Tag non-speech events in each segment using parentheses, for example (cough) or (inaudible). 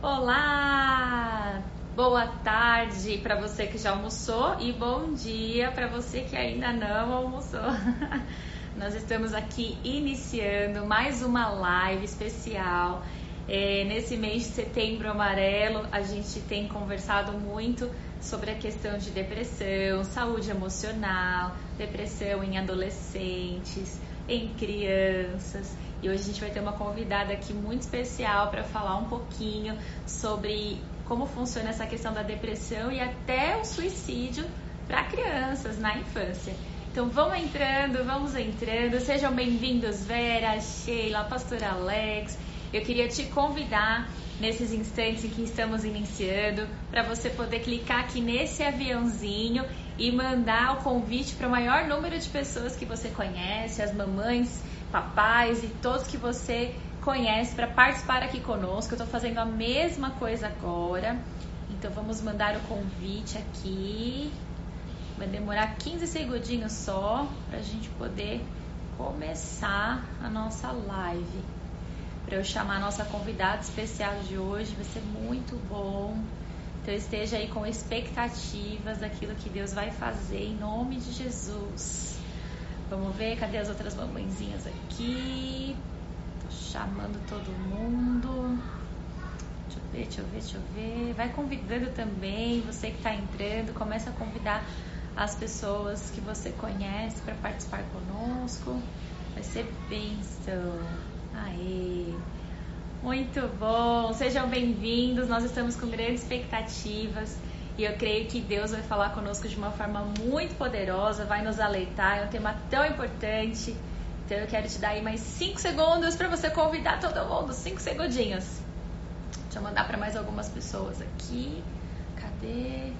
Olá! Boa tarde para você que já almoçou e bom dia para você que ainda não almoçou. (laughs) Nós estamos aqui iniciando mais uma live especial. É, nesse mês de setembro amarelo, a gente tem conversado muito sobre a questão de depressão, saúde emocional, depressão em adolescentes, em crianças. E hoje a gente vai ter uma convidada aqui muito especial para falar um pouquinho sobre como funciona essa questão da depressão e até o suicídio para crianças na infância. Então vamos entrando, vamos entrando. Sejam bem-vindos, Vera, Sheila, Pastor Alex. Eu queria te convidar nesses instantes em que estamos iniciando para você poder clicar aqui nesse aviãozinho e mandar o convite para o maior número de pessoas que você conhece, as mamães papais e todos que você conhece para participar aqui conosco. Eu estou fazendo a mesma coisa agora. Então vamos mandar o convite aqui. Vai demorar 15 segundinhos só para a gente poder começar a nossa live. Para eu chamar a nossa convidada especial de hoje, vai ser muito bom. Então esteja aí com expectativas daquilo que Deus vai fazer em nome de Jesus. Vamos ver, cadê as outras mamãezinhas aqui? Tô chamando todo mundo. Deixa eu ver, deixa eu ver, deixa eu ver. Vai convidando também, você que está entrando, começa a convidar as pessoas que você conhece para participar conosco. Vai ser bênção. Aê! Muito bom! Sejam bem-vindos. Nós estamos com grandes expectativas. E eu creio que Deus vai falar conosco de uma forma muito poderosa, vai nos aleitar. É um tema tão importante. Então eu quero te dar aí mais 5 segundos para você convidar todo mundo. 5 segundinhos. Deixa eu mandar para mais algumas pessoas aqui. Cadê?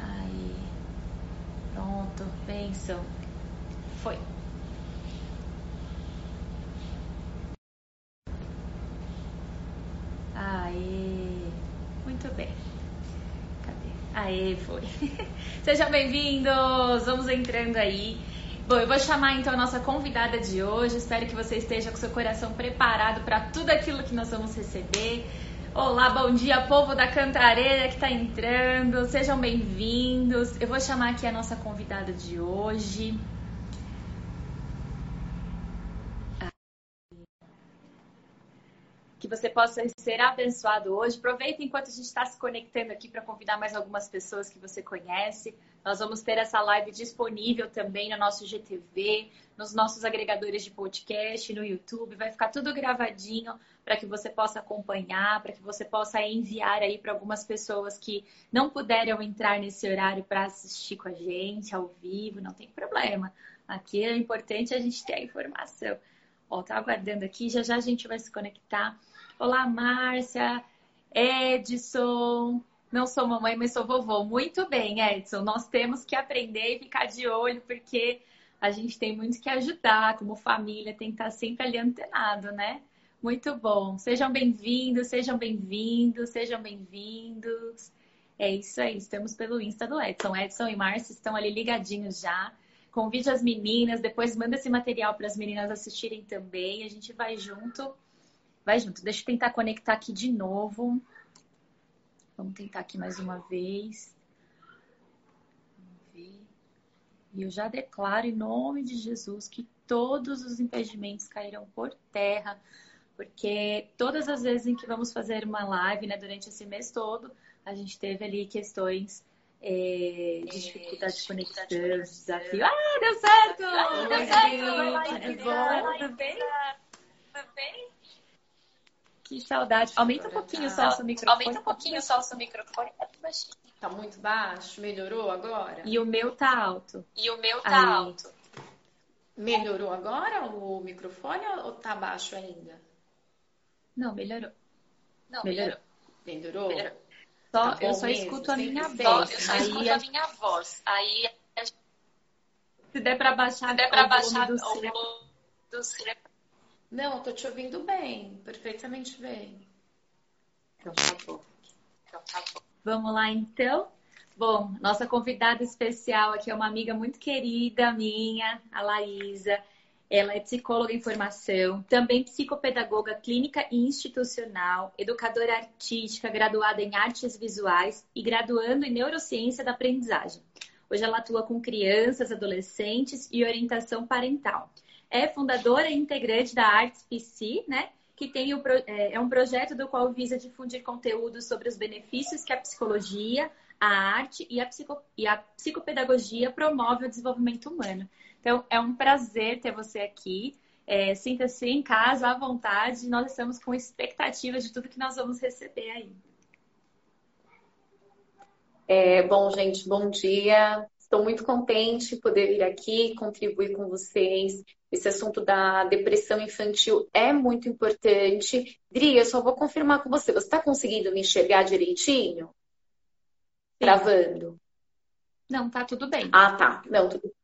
Aí. Pronto. Bênção. Foi. Aê. Muito bem. Cadê? Aê, foi. (laughs) Sejam bem-vindos! Vamos entrando aí. Bom, eu vou chamar então a nossa convidada de hoje. Espero que você esteja com seu coração preparado para tudo aquilo que nós vamos receber. Olá, bom dia, povo da Cantareira que está entrando. Sejam bem-vindos. Eu vou chamar aqui a nossa convidada de hoje. Que você possa ser abençoado hoje. Aproveita enquanto a gente está se conectando aqui para convidar mais algumas pessoas que você conhece. Nós vamos ter essa live disponível também no nosso GTV, nos nossos agregadores de podcast, no YouTube. Vai ficar tudo gravadinho para que você possa acompanhar, para que você possa enviar aí para algumas pessoas que não puderam entrar nesse horário para assistir com a gente ao vivo. Não tem problema. Aqui é importante a gente ter a informação. Ó, tá aguardando aqui, já já a gente vai se conectar. Olá, Márcia, Edson. Não sou mamãe, mas sou vovô. Muito bem, Edson. Nós temos que aprender e ficar de olho, porque a gente tem muito que ajudar, como família, tem que estar sempre ali antenado, né? Muito bom. Sejam bem-vindos, sejam bem-vindos, sejam bem-vindos. É isso aí, estamos pelo Insta do Edson. Edson e Márcia estão ali ligadinhos já. Convide as meninas, depois manda esse material para as meninas assistirem também. A gente vai junto Vai junto. Deixa eu tentar conectar aqui de novo. Vamos tentar aqui mais uma vez. Vamos ver. E eu já declaro em nome de Jesus que todos os impedimentos cairão por terra, porque todas as vezes em que vamos fazer uma live, né, durante esse mês todo, a gente teve ali questões é, de dificuldade de conexão, desafio. Ah, deu certo! Ah, deu certo! Tudo bem? Tudo bem? Que saudade. Aumenta um pouquinho só o seu microfone. Aumenta um pouquinho só o seu microfone. Tá baixinho. Tá muito baixo? Melhorou agora? E o meu tá alto. E o meu tá Aí. alto. Melhorou agora o microfone ou tá baixo ainda? Não, melhorou. Não, melhorou. Melhorou? melhorou. Só, tá eu só mesmo, escuto a minha voz. Eu só Aí escuto a minha voz. Aí se der para baixar, se der para baixar o volume do, do não, eu tô te ouvindo bem, perfeitamente bem. Então tá bom. Então tá bom. Vamos lá então. Bom, nossa convidada especial aqui é uma amiga muito querida minha, a Laísa. Ela é psicóloga em formação, também psicopedagoga clínica e institucional, educadora artística, graduada em artes visuais e graduando em neurociência da aprendizagem. Hoje ela atua com crianças, adolescentes e orientação parental. É fundadora e integrante da Arts PC, né? Que tem o, é, é um projeto do qual visa difundir conteúdos sobre os benefícios que a psicologia, a arte e a, psico, e a psicopedagogia promove o desenvolvimento humano. Então, é um prazer ter você aqui. É, Sinta-se em casa, à vontade. Nós estamos com expectativas de tudo que nós vamos receber aí. É, bom, gente, bom dia. Estou muito contente de poder vir aqui contribuir com vocês. Esse assunto da depressão infantil é muito importante. Dri, eu só vou confirmar com você. Você está conseguindo me enxergar direitinho? Gravando? Não, tá tudo bem. Ah, tá. Não, tudo,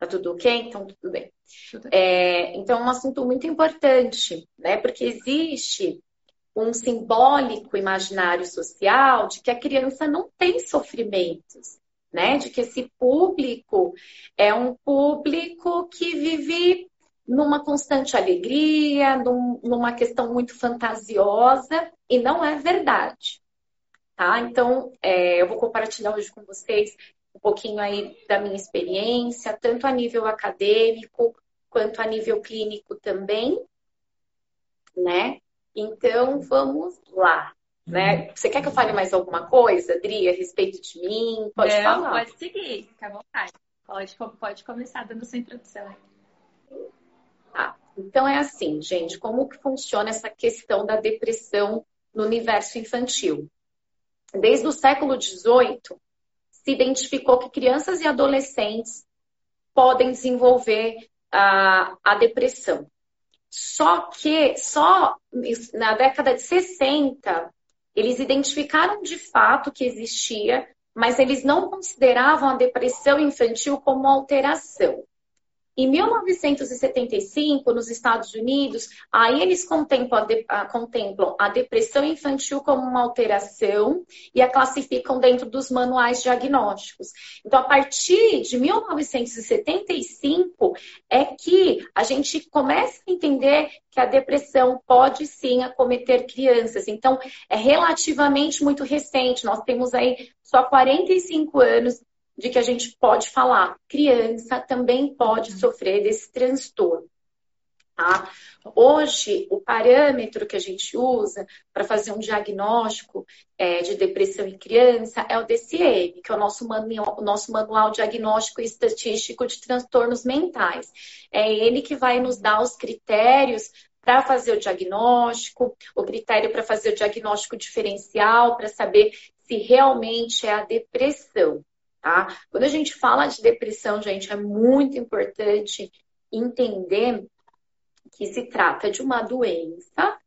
tá tudo ok? Então, tudo bem. Tudo é, então, é um assunto muito importante, né? Porque existe um simbólico imaginário social de que a criança não tem sofrimentos, né? De que esse público é um público que vive numa constante alegria, num, numa questão muito fantasiosa, e não é verdade. Tá? Então, é, eu vou compartilhar hoje com vocês um pouquinho aí da minha experiência, tanto a nível acadêmico quanto a nível clínico também, né? Então, vamos lá. Né? Você quer que eu fale mais alguma coisa, Adri, a respeito de mim? Pode Não, falar. Pode seguir, fica à vontade. Pode, pode começar dando sua introdução. Ah, então é assim, gente, como que funciona essa questão da depressão no universo infantil? Desde o século XVIII, se identificou que crianças e adolescentes podem desenvolver a, a depressão. Só que só na década de 60 eles identificaram de fato que existia, mas eles não consideravam a depressão infantil como alteração. Em 1975, nos Estados Unidos, aí eles contemplam a, de, a, contemplam a, depressão infantil como uma alteração e a classificam dentro dos manuais diagnósticos. Então, a partir de 1975 é que a gente começa a entender que a depressão pode sim acometer crianças. Então, é relativamente muito recente. Nós temos aí só 45 anos de que a gente pode falar, criança também pode sofrer desse transtorno. Tá? Hoje, o parâmetro que a gente usa para fazer um diagnóstico é, de depressão em criança é o DCM, que é o nosso manual, o nosso manual diagnóstico e estatístico de transtornos mentais. É ele que vai nos dar os critérios para fazer o diagnóstico, o critério para fazer o diagnóstico diferencial, para saber se realmente é a depressão. Tá? Quando a gente fala de depressão, gente, é muito importante entender que se trata de uma doença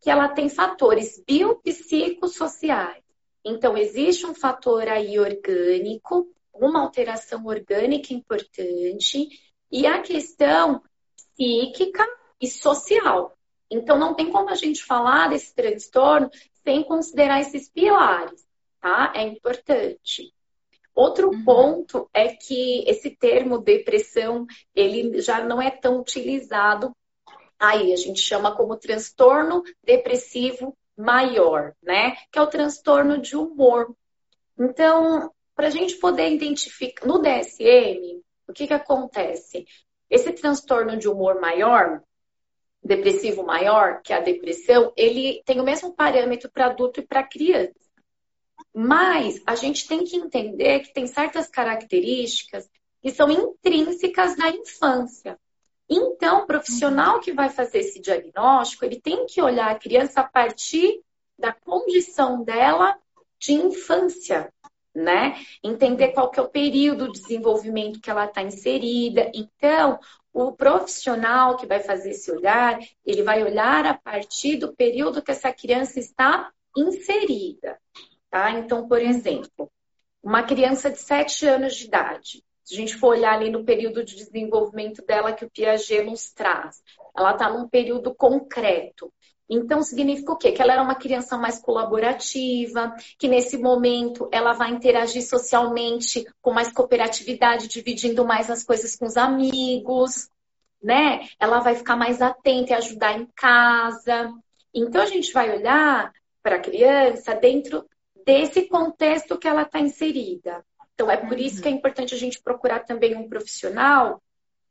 que ela tem fatores biopsicossociais. Então, existe um fator aí orgânico, uma alteração orgânica importante, e a questão psíquica e social. Então, não tem como a gente falar desse transtorno sem considerar esses pilares, tá? É importante. Outro uhum. ponto é que esse termo depressão, ele já não é tão utilizado aí, a gente chama como transtorno depressivo maior, né? Que é o transtorno de humor. Então, para a gente poder identificar, no DSM, o que, que acontece? Esse transtorno de humor maior, depressivo maior, que é a depressão, ele tem o mesmo parâmetro para adulto e para criança. Mas a gente tem que entender que tem certas características que são intrínsecas da infância. Então, o profissional que vai fazer esse diagnóstico, ele tem que olhar a criança a partir da condição dela de infância, né? Entender qual que é o período de desenvolvimento que ela está inserida. Então, o profissional que vai fazer esse olhar, ele vai olhar a partir do período que essa criança está inserida. Tá? Então, por exemplo, uma criança de 7 anos de idade, se a gente for olhar ali no período de desenvolvimento dela que o Piaget nos traz, ela está num período concreto. Então, significa o quê? Que ela era uma criança mais colaborativa, que nesse momento ela vai interagir socialmente com mais cooperatividade, dividindo mais as coisas com os amigos. né? Ela vai ficar mais atenta e ajudar em casa. Então a gente vai olhar para a criança dentro desse contexto que ela está inserida. Então é por isso que é importante a gente procurar também um profissional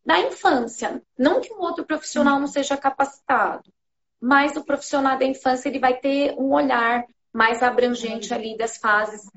da infância, não que um outro profissional não seja capacitado, mas o profissional da infância ele vai ter um olhar mais abrangente ali das fases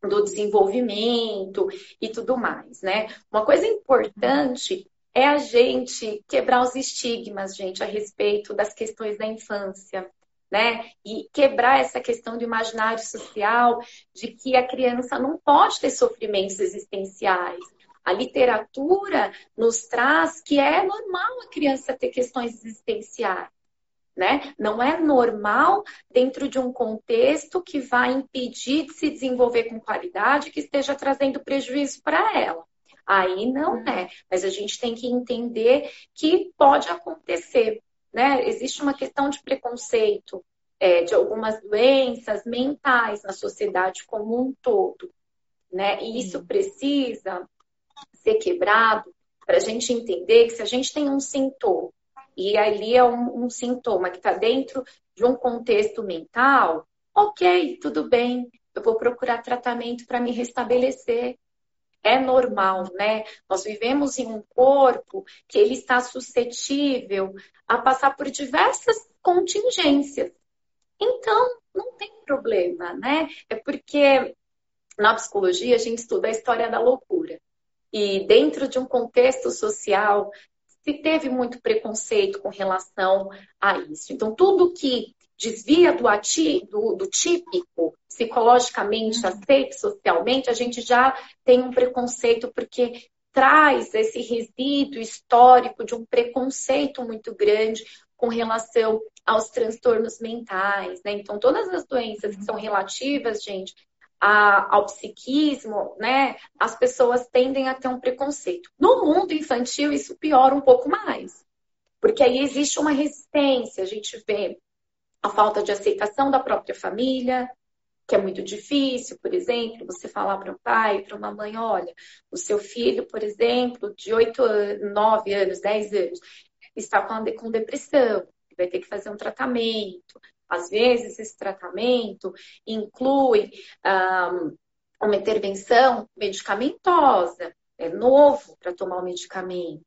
do desenvolvimento e tudo mais, né? Uma coisa importante é a gente quebrar os estigmas, gente, a respeito das questões da infância, né? E quebrar essa questão do imaginário social de que a criança não pode ter sofrimentos existenciais. A literatura nos traz que é normal a criança ter questões existenciais né? Não é normal dentro de um contexto que vai impedir de se desenvolver com qualidade, que esteja trazendo prejuízo para ela. Aí não uhum. é, mas a gente tem que entender que pode acontecer, né? Existe uma questão de preconceito é, de algumas doenças mentais na sociedade como um todo, né? E isso precisa ser quebrado para a gente entender que se a gente tem um sintoma e ali é um, um sintoma que está dentro de um contexto mental, ok, tudo bem, eu vou procurar tratamento para me restabelecer. É normal, né? Nós vivemos em um corpo que ele está suscetível a passar por diversas contingências. Então, não tem problema, né? É porque na psicologia a gente estuda a história da loucura. E dentro de um contexto social se teve muito preconceito com relação a isso. Então, tudo que desvia do, ati, do, do típico, psicologicamente uhum. aceito socialmente, a gente já tem um preconceito, porque traz esse resíduo histórico de um preconceito muito grande com relação aos transtornos mentais, né? Então, todas as doenças que são relativas, gente, a, ao psiquismo, né, as pessoas tendem a ter um preconceito. No mundo infantil, isso piora um pouco mais, porque aí existe uma resistência, a gente vê a falta de aceitação da própria família, que é muito difícil, por exemplo, você falar para um pai, para uma mãe, olha, o seu filho, por exemplo, de 8 anos, 9 anos, 10 anos, está com depressão, vai ter que fazer um tratamento, às vezes, esse tratamento inclui um, uma intervenção medicamentosa, é novo para tomar o medicamento.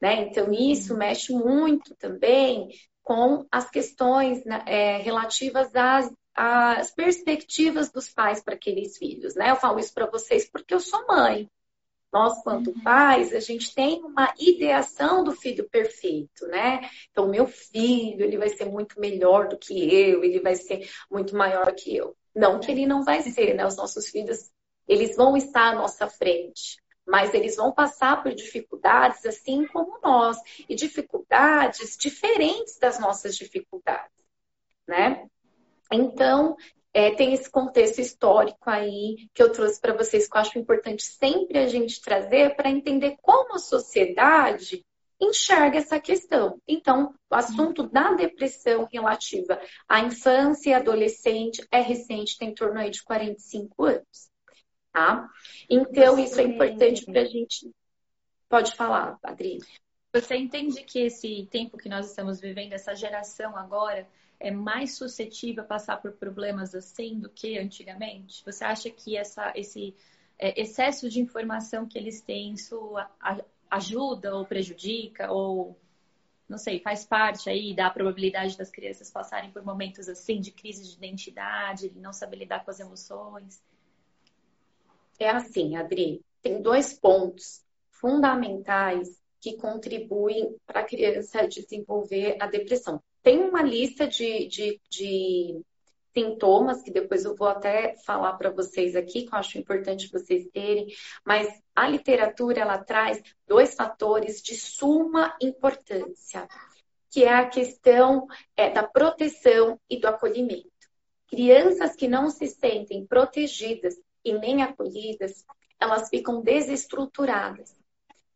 Né? Então, isso uhum. mexe muito também com as questões né, é, relativas às, às perspectivas dos pais para aqueles filhos. Né? Eu falo isso para vocês porque eu sou mãe. Nós, quanto uhum. pais, a gente tem uma ideação do filho perfeito, né? Então, meu filho, ele vai ser muito melhor do que eu, ele vai ser muito maior que eu. Não que ele não vai ser, né? Os nossos filhos, eles vão estar à nossa frente, mas eles vão passar por dificuldades assim como nós, e dificuldades diferentes das nossas dificuldades, né? Então, é, tem esse contexto histórico aí que eu trouxe para vocês, que eu acho importante sempre a gente trazer para entender como a sociedade enxerga essa questão. Então, o assunto da depressão relativa à infância e adolescente é recente, tem em torno aí de 45 anos. Tá? Então, isso é importante para a gente. Pode falar, Adri. Você entende que esse tempo que nós estamos vivendo, essa geração agora, é mais suscetível a passar por problemas assim do que antigamente? Você acha que essa, esse é, excesso de informação que eles têm, isso ajuda ou prejudica? Ou, não sei, faz parte aí da probabilidade das crianças passarem por momentos assim de crise de identidade, de não saber lidar com as emoções? É assim, Adri, tem dois pontos fundamentais que contribuem para a criança desenvolver a depressão. Tem uma lista de, de, de sintomas, que depois eu vou até falar para vocês aqui, que eu acho importante vocês terem, mas a literatura ela traz dois fatores de suma importância, que é a questão é, da proteção e do acolhimento. Crianças que não se sentem protegidas e nem acolhidas, elas ficam desestruturadas.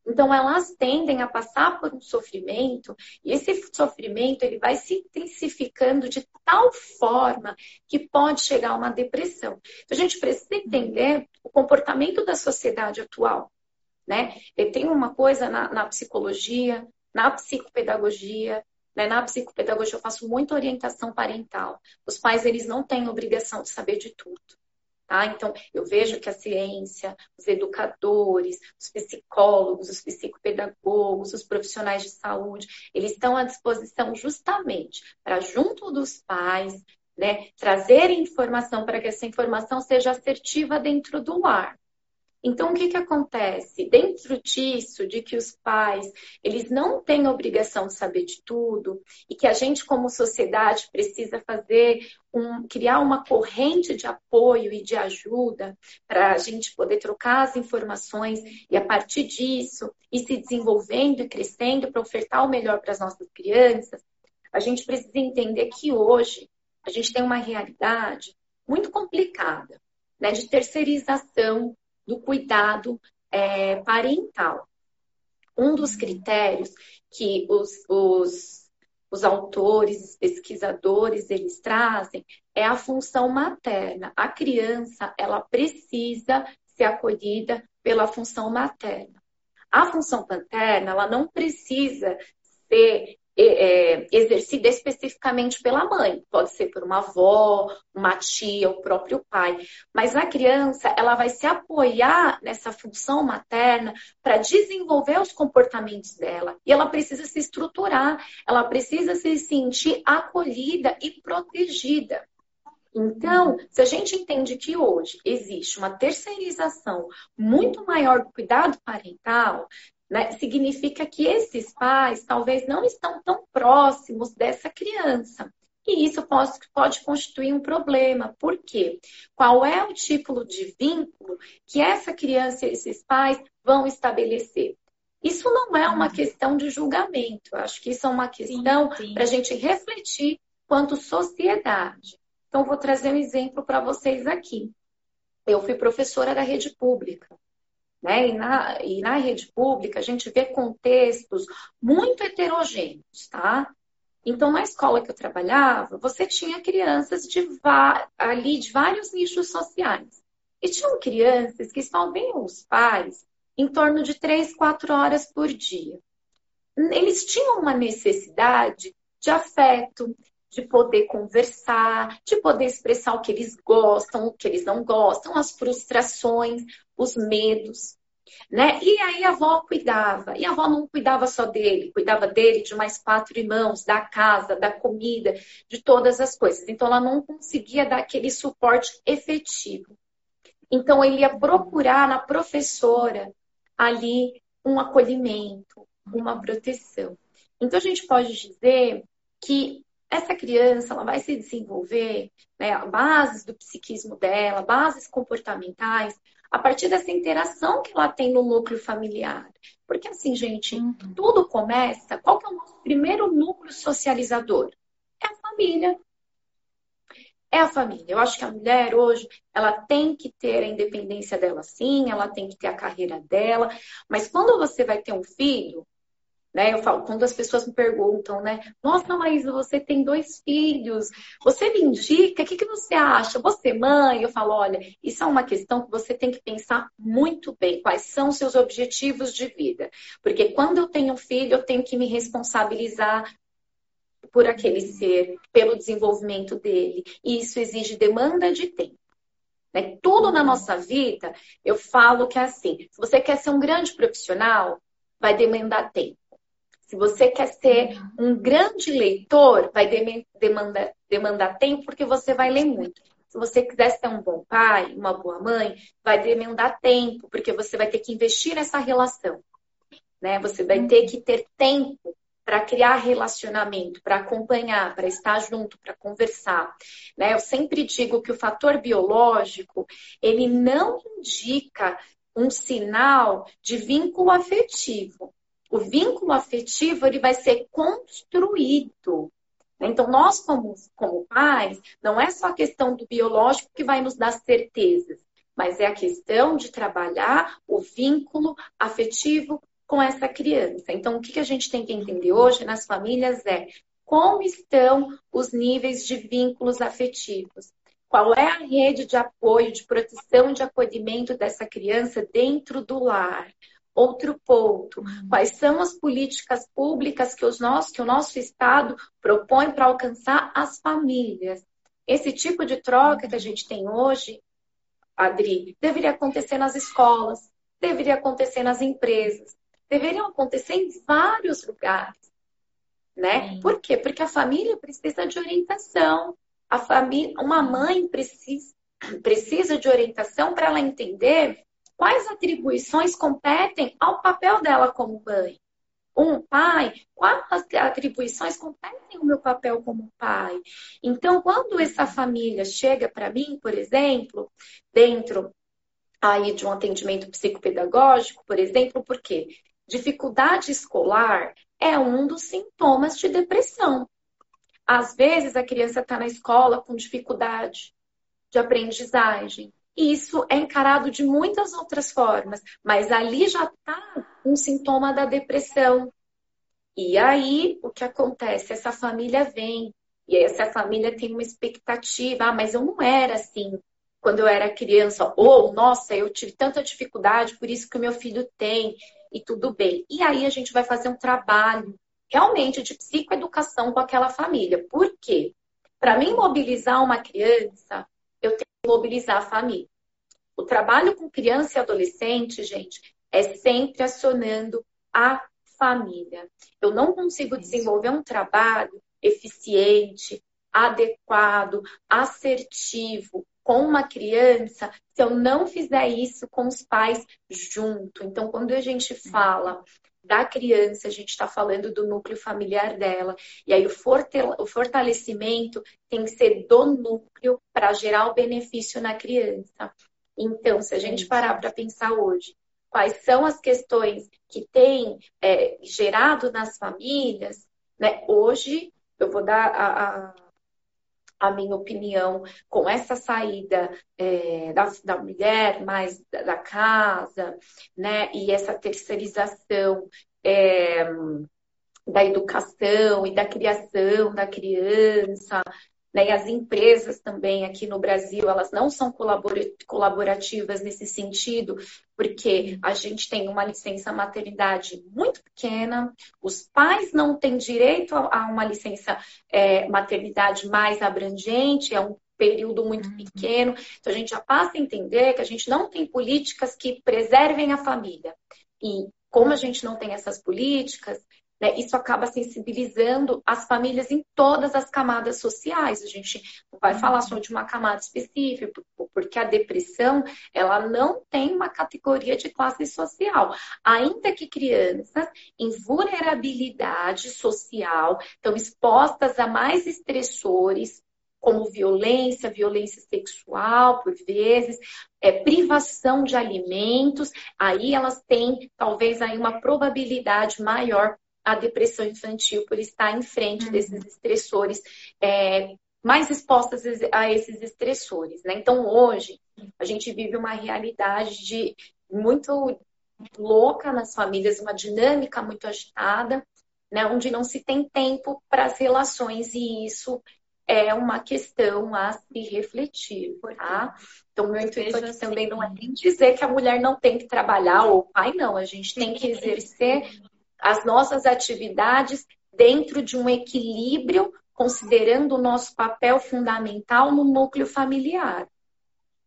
Então elas tendem a passar por um sofrimento e esse sofrimento ele vai se intensificando de tal forma que pode chegar a uma depressão. Então a gente precisa entender o comportamento da sociedade atual, né? E tem uma coisa na, na psicologia Na psicopedagogia, né? na psicopedagogia eu faço muita orientação parental. Os pais, eles não têm obrigação de saber de tudo. Tá? Então, eu vejo que a ciência, os educadores, os psicólogos, os psicopedagogos, os profissionais de saúde, eles estão à disposição justamente para, junto dos pais, né, trazer informação para que essa informação seja assertiva dentro do lar. Então, o que, que acontece? Dentro disso, de que os pais, eles não têm obrigação de saber de tudo, e que a gente, como sociedade, precisa fazer um, criar uma corrente de apoio e de ajuda para a gente poder trocar as informações e, a partir disso, ir se desenvolvendo e crescendo para ofertar o melhor para as nossas crianças, a gente precisa entender que hoje a gente tem uma realidade muito complicada, né, de terceirização do cuidado é, parental. Um dos critérios que os, os, os autores, pesquisadores, eles trazem é a função materna. A criança, ela precisa ser acolhida pela função materna. A função paterna, ela não precisa ser é, exercida especificamente pela mãe, pode ser por uma avó, uma tia, o próprio pai. Mas a criança, ela vai se apoiar nessa função materna para desenvolver os comportamentos dela. E ela precisa se estruturar, ela precisa se sentir acolhida e protegida. Então, se a gente entende que hoje existe uma terceirização muito maior do cuidado parental, né, significa que esses pais talvez não estão tão próximos dessa criança. E isso pode, pode constituir um problema. Por quê? Qual é o tipo de vínculo que essa criança e esses pais vão estabelecer? Isso não é uma questão de julgamento. Eu acho que isso é uma questão para a gente refletir quanto sociedade. Então, vou trazer um exemplo para vocês aqui. Eu fui professora da rede pública. Né? E, na, e na rede pública a gente vê contextos muito heterogêneos, tá? Então, na escola que eu trabalhava, você tinha crianças de ali de vários nichos sociais. E tinham crianças que só vinham os pais em torno de três, quatro horas por dia. Eles tinham uma necessidade de afeto, de poder conversar, de poder expressar o que eles gostam, o que eles não gostam, as frustrações, os medos. Né? E aí a avó cuidava. E a avó não cuidava só dele, cuidava dele, de mais quatro irmãos, da casa, da comida, de todas as coisas. Então ela não conseguia dar aquele suporte efetivo. Então ele ia procurar na professora ali um acolhimento, uma proteção. Então a gente pode dizer que essa criança ela vai se desenvolver, né, bases do psiquismo dela, bases comportamentais, a partir dessa interação que ela tem no núcleo familiar. Porque assim, gente, uhum. tudo começa. Qual que é o nosso primeiro núcleo socializador? É a família. É a família. Eu acho que a mulher hoje, ela tem que ter a independência dela sim, ela tem que ter a carreira dela, mas quando você vai ter um filho, né? Eu falo, quando as pessoas me perguntam, né? Nossa, Maísa, você tem dois filhos, você me indica, o que, que você acha? Você, mãe? Eu falo, olha, isso é uma questão que você tem que pensar muito bem. Quais são seus objetivos de vida? Porque quando eu tenho um filho, eu tenho que me responsabilizar por aquele ser, pelo desenvolvimento dele. E isso exige demanda de tempo. Né? Tudo na nossa vida, eu falo que é assim: se você quer ser um grande profissional, vai demandar tempo. Se você quer ser um grande leitor, vai demandar, demandar tempo porque você vai ler muito. Se você quiser ser um bom pai, uma boa mãe, vai demandar tempo, porque você vai ter que investir nessa relação. Né? Você vai ter que ter tempo para criar relacionamento, para acompanhar, para estar junto, para conversar. Né? Eu sempre digo que o fator biológico, ele não indica um sinal de vínculo afetivo. O vínculo afetivo ele vai ser construído. Então, nós, como, como pais, não é só a questão do biológico que vai nos dar certezas, mas é a questão de trabalhar o vínculo afetivo com essa criança. Então, o que a gente tem que entender hoje nas famílias é como estão os níveis de vínculos afetivos. Qual é a rede de apoio, de proteção de acolhimento dessa criança dentro do lar? Outro ponto, quais são as políticas públicas que, os nossos, que o nosso Estado propõe para alcançar as famílias? Esse tipo de troca que a gente tem hoje, Adri, deveria acontecer nas escolas, deveria acontecer nas empresas, deveriam acontecer em vários lugares, né? Sim. Por quê? Porque a família precisa de orientação, a família, uma mãe precisa, precisa de orientação para ela entender quais atribuições competem ao papel dela como mãe. Um pai, quais atribuições competem ao meu papel como pai? Então, quando essa família chega para mim, por exemplo, dentro aí de um atendimento psicopedagógico, por exemplo, por quê? Dificuldade escolar é um dos sintomas de depressão. Às vezes a criança está na escola com dificuldade de aprendizagem. E isso é encarado de muitas outras formas, mas ali já está um sintoma da depressão. E aí o que acontece? Essa família vem, e essa família tem uma expectativa, ah, mas eu não era assim quando eu era criança, ou nossa, eu tive tanta dificuldade, por isso que o meu filho tem, e tudo bem. E aí a gente vai fazer um trabalho realmente de psicoeducação com aquela família. Por quê? Para mim mobilizar uma criança, eu tenho mobilizar a família. O trabalho com criança e adolescente, gente, é sempre acionando a família. Eu não consigo desenvolver um trabalho eficiente, adequado, assertivo, com uma criança se eu não fizer isso com os pais junto. Então, quando a gente fala da criança, a gente está falando do núcleo familiar dela. E aí o fortalecimento tem que ser do núcleo para gerar o benefício na criança. Então, se a gente parar para pensar hoje, quais são as questões que têm é, gerado nas famílias, né? Hoje eu vou dar a, a a minha opinião, com essa saída é, da, da, mulher mais da, da, casa, né, e essa terceirização é, da educação e da criação da criança, né? E as empresas também aqui no Brasil, elas não são colaborativas nesse sentido, porque a gente tem uma licença maternidade muito pequena, os pais não têm direito a uma licença é, maternidade mais abrangente, é um período muito uhum. pequeno. Então a gente já passa a entender que a gente não tem políticas que preservem a família. E como a gente não tem essas políticas, né? Isso acaba sensibilizando as famílias em todas as camadas sociais. A gente não vai falar só de uma camada específica, porque a depressão ela não tem uma categoria de classe social. Ainda que crianças em vulnerabilidade social estão expostas a mais estressores, como violência, violência sexual, por vezes, é, privação de alimentos, aí elas têm talvez aí uma probabilidade maior a depressão infantil por estar em frente uhum. desses estressores, é, mais expostas a esses estressores. Né? Então, hoje, a gente vive uma realidade de muito louca nas famílias, uma dinâmica muito agitada, né? onde não se tem tempo para as relações, e isso é uma questão a se refletir, tá? Então, meu intuito aqui assim. também não é nem dizer que a mulher não tem que trabalhar, ou o pai não, a gente tem que exercer as nossas atividades dentro de um equilíbrio, considerando o nosso papel fundamental no núcleo familiar.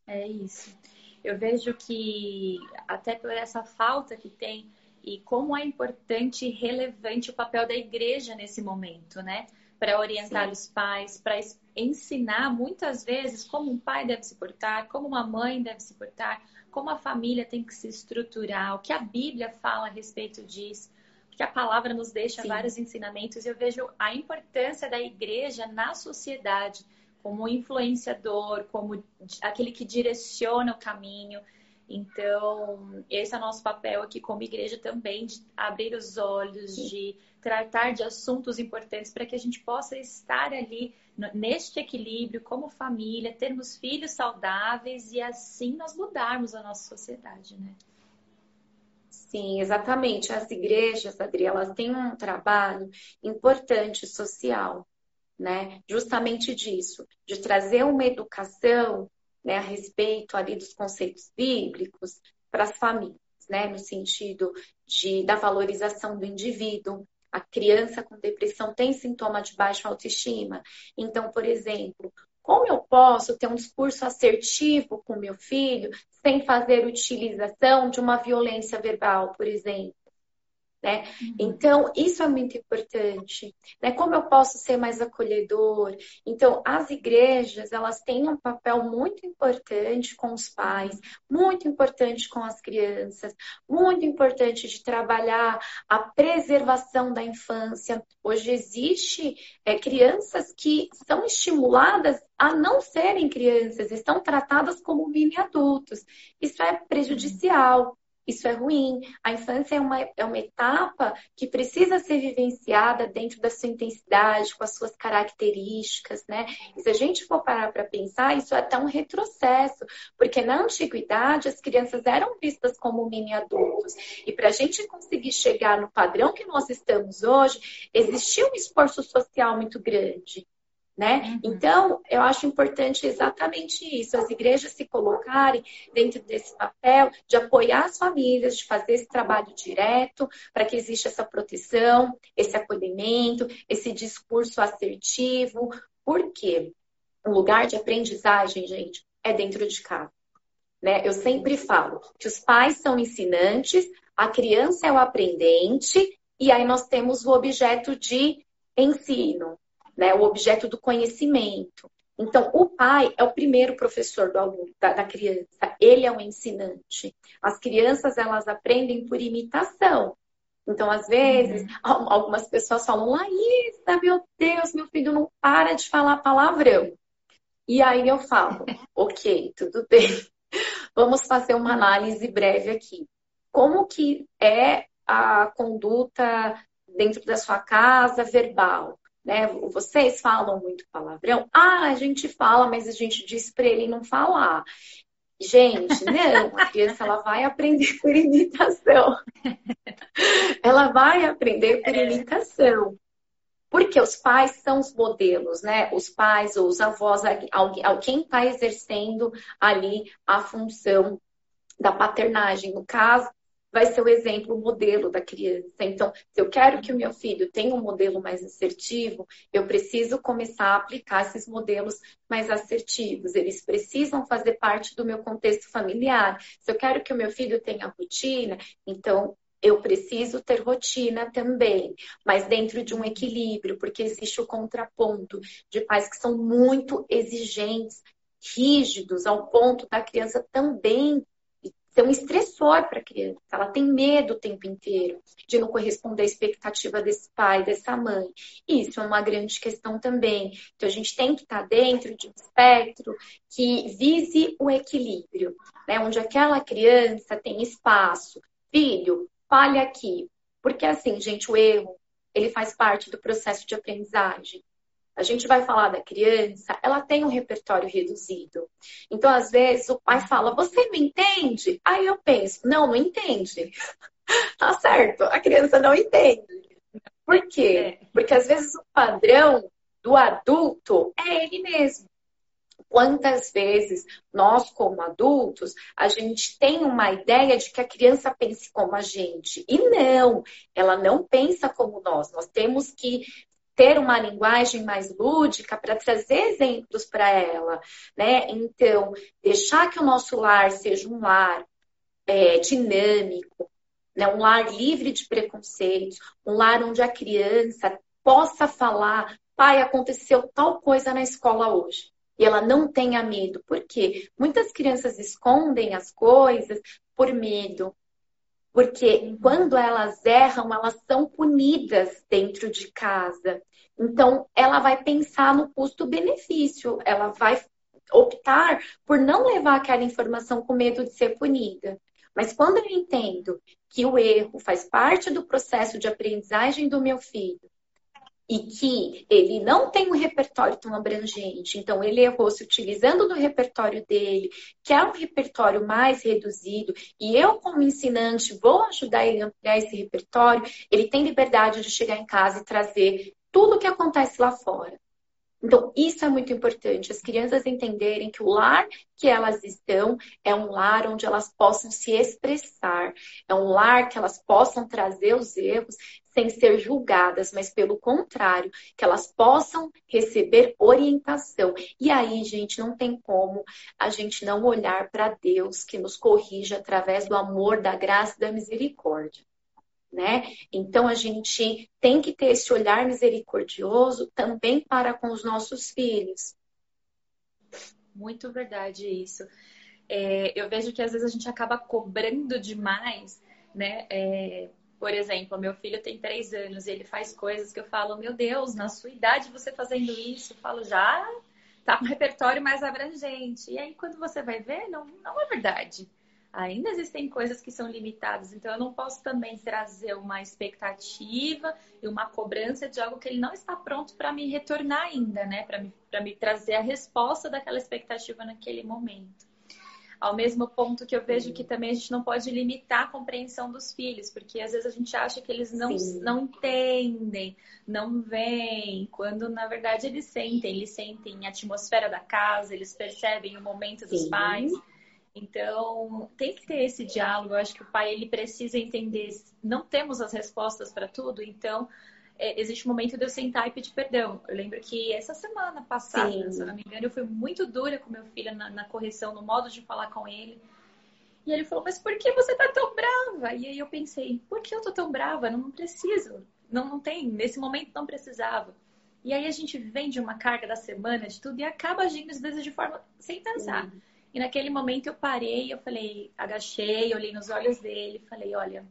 É isso. Eu vejo que, até por essa falta que tem, e como é importante e relevante o papel da igreja nesse momento, né? Para orientar Sim. os pais, para ensinar muitas vezes como um pai deve se portar, como uma mãe deve se portar, como a família tem que se estruturar, o que a Bíblia fala a respeito disso porque a palavra nos deixa Sim. vários ensinamentos e eu vejo a importância da igreja na sociedade como influenciador, como aquele que direciona o caminho. Então, esse é o nosso papel aqui como igreja também, de abrir os olhos, Sim. de tratar de assuntos importantes para que a gente possa estar ali neste equilíbrio como família, termos filhos saudáveis e assim nós mudarmos a nossa sociedade, né? Sim, exatamente. As igrejas, Adri, elas têm um trabalho importante social, né? Justamente disso, de trazer uma educação né, a respeito ali dos conceitos bíblicos para as famílias. né, no sentido de, da valorização do indivíduo. A criança com depressão tem sintoma de baixa autoestima. Então, por exemplo, como eu posso ter um discurso assertivo com meu filho sem fazer utilização de uma violência verbal, por exemplo? Né? Uhum. Então, isso é muito importante. Né? Como eu posso ser mais acolhedor? Então, as igrejas, elas têm um papel muito importante com os pais, muito importante com as crianças, muito importante de trabalhar a preservação da infância. Hoje existe é, crianças que são estimuladas a não serem crianças, estão tratadas como mini adultos. Isso é prejudicial. Isso é ruim. A infância é uma, é uma etapa que precisa ser vivenciada dentro da sua intensidade, com as suas características, né? E se a gente for parar para pensar, isso é até um retrocesso, porque na antiguidade as crianças eram vistas como mini adultos. E para a gente conseguir chegar no padrão que nós estamos hoje, existia um esforço social muito grande né? Uhum. Então, eu acho importante exatamente isso, as igrejas se colocarem dentro desse papel de apoiar as famílias, de fazer esse trabalho direto, para que exista essa proteção, esse acolhimento, esse discurso assertivo. Por quê? O lugar de aprendizagem, gente, é dentro de casa. Né? Eu sempre falo que os pais são ensinantes, a criança é o aprendente, e aí nós temos o objeto de ensino né, o objeto do conhecimento. Então, o pai é o primeiro professor do aluno, da, da, criança. Ele é o ensinante. As crianças, elas aprendem por imitação. Então, às vezes, uhum. algumas pessoas falam, Laísa, meu Deus, meu filho não para de falar palavrão. E aí eu falo, (laughs) ok, tudo bem. Vamos fazer uma análise breve aqui. Como que é a conduta dentro da sua casa verbal? Né? Vocês falam muito palavrão. Ah, a gente fala, mas a gente diz para ele não falar. Gente, não, a criança ela vai aprender (laughs) por imitação. Ela vai aprender por imitação. Porque os pais são os modelos, né? Os pais ou os avós, quem está exercendo ali a função da paternagem. No caso, vai ser o exemplo, o modelo da criança. Então, se eu quero que o meu filho tenha um modelo mais assertivo, eu preciso começar a aplicar esses modelos mais assertivos. Eles precisam fazer parte do meu contexto familiar. Se eu quero que o meu filho tenha rotina, então eu preciso ter rotina também, mas dentro de um equilíbrio, porque existe o contraponto de pais que são muito exigentes, rígidos, ao ponto da criança também um estressor para a criança. Ela tem medo o tempo inteiro de não corresponder à expectativa desse pai, dessa mãe. Isso é uma grande questão também. Então, a gente tem que estar dentro de um espectro que vise o equilíbrio, né? onde aquela criança tem espaço. Filho, fale aqui. Porque, assim, gente, o erro, ele faz parte do processo de aprendizagem a gente vai falar da criança, ela tem um repertório reduzido. Então, às vezes, o pai fala, você me entende? Aí eu penso, não, não entende. (laughs) tá certo, a criança não entende. Por quê? É. Porque às vezes o padrão do adulto é ele mesmo. Quantas vezes nós, como adultos, a gente tem uma ideia de que a criança pense como a gente. E não, ela não pensa como nós. Nós temos que ter uma linguagem mais lúdica para trazer exemplos para ela, né? Então, deixar que o nosso lar seja um lar é, dinâmico, né? um lar livre de preconceitos, um lar onde a criança possa falar, pai, aconteceu tal coisa na escola hoje. E ela não tenha medo. Por quê? Muitas crianças escondem as coisas por medo, porque quando elas erram, elas são punidas dentro de casa. Então, ela vai pensar no custo-benefício, ela vai optar por não levar aquela informação com medo de ser punida. Mas quando eu entendo que o erro faz parte do processo de aprendizagem do meu filho, e que ele não tem um repertório tão abrangente, então ele errou se utilizando do repertório dele, que é um repertório mais reduzido, e eu, como ensinante, vou ajudar ele a ampliar esse repertório, ele tem liberdade de chegar em casa e trazer tudo o que acontece lá fora. Então, isso é muito importante, as crianças entenderem que o lar que elas estão é um lar onde elas possam se expressar, é um lar que elas possam trazer os erros sem ser julgadas, mas pelo contrário, que elas possam receber orientação. E aí, gente, não tem como a gente não olhar para Deus que nos corrige através do amor, da graça e da misericórdia né? Então a gente tem que ter esse olhar misericordioso também para com os nossos filhos. Muito verdade isso. É, eu vejo que às vezes a gente acaba cobrando demais, né? É, por exemplo, meu filho tem três anos e ele faz coisas que eu falo, meu Deus, na sua idade você fazendo isso, eu falo, já tá com um repertório mais abrangente. E aí, quando você vai ver, não, não é verdade ainda existem coisas que são limitadas. Então, eu não posso também trazer uma expectativa e uma cobrança de algo que ele não está pronto para me retornar ainda, né? Para me, me trazer a resposta daquela expectativa naquele momento. Ao mesmo ponto que eu vejo que também a gente não pode limitar a compreensão dos filhos, porque às vezes a gente acha que eles não, não entendem, não veem, quando na verdade eles sentem, eles sentem a atmosfera da casa, eles percebem o momento dos Sim. pais. Então, tem que ter esse diálogo. Eu acho que o pai ele precisa entender. Não temos as respostas para tudo, então é, existe um momento de eu sentar e pedir perdão. Eu lembro que essa semana passada, Sim. se eu não me engano, eu fui muito dura com meu filho na, na, correção, no modo de falar com ele. E ele falou: Mas por que você tá tão brava? E aí eu pensei: Por que eu tô tão brava? Não preciso. Não, não tem. Nesse momento não precisava. E aí a gente vem de uma carga da semana, de tudo, e acaba agindo às vezes de forma sem pensar. E naquele momento eu parei, eu falei, agachei, olhei nos olhos dele, falei, olha,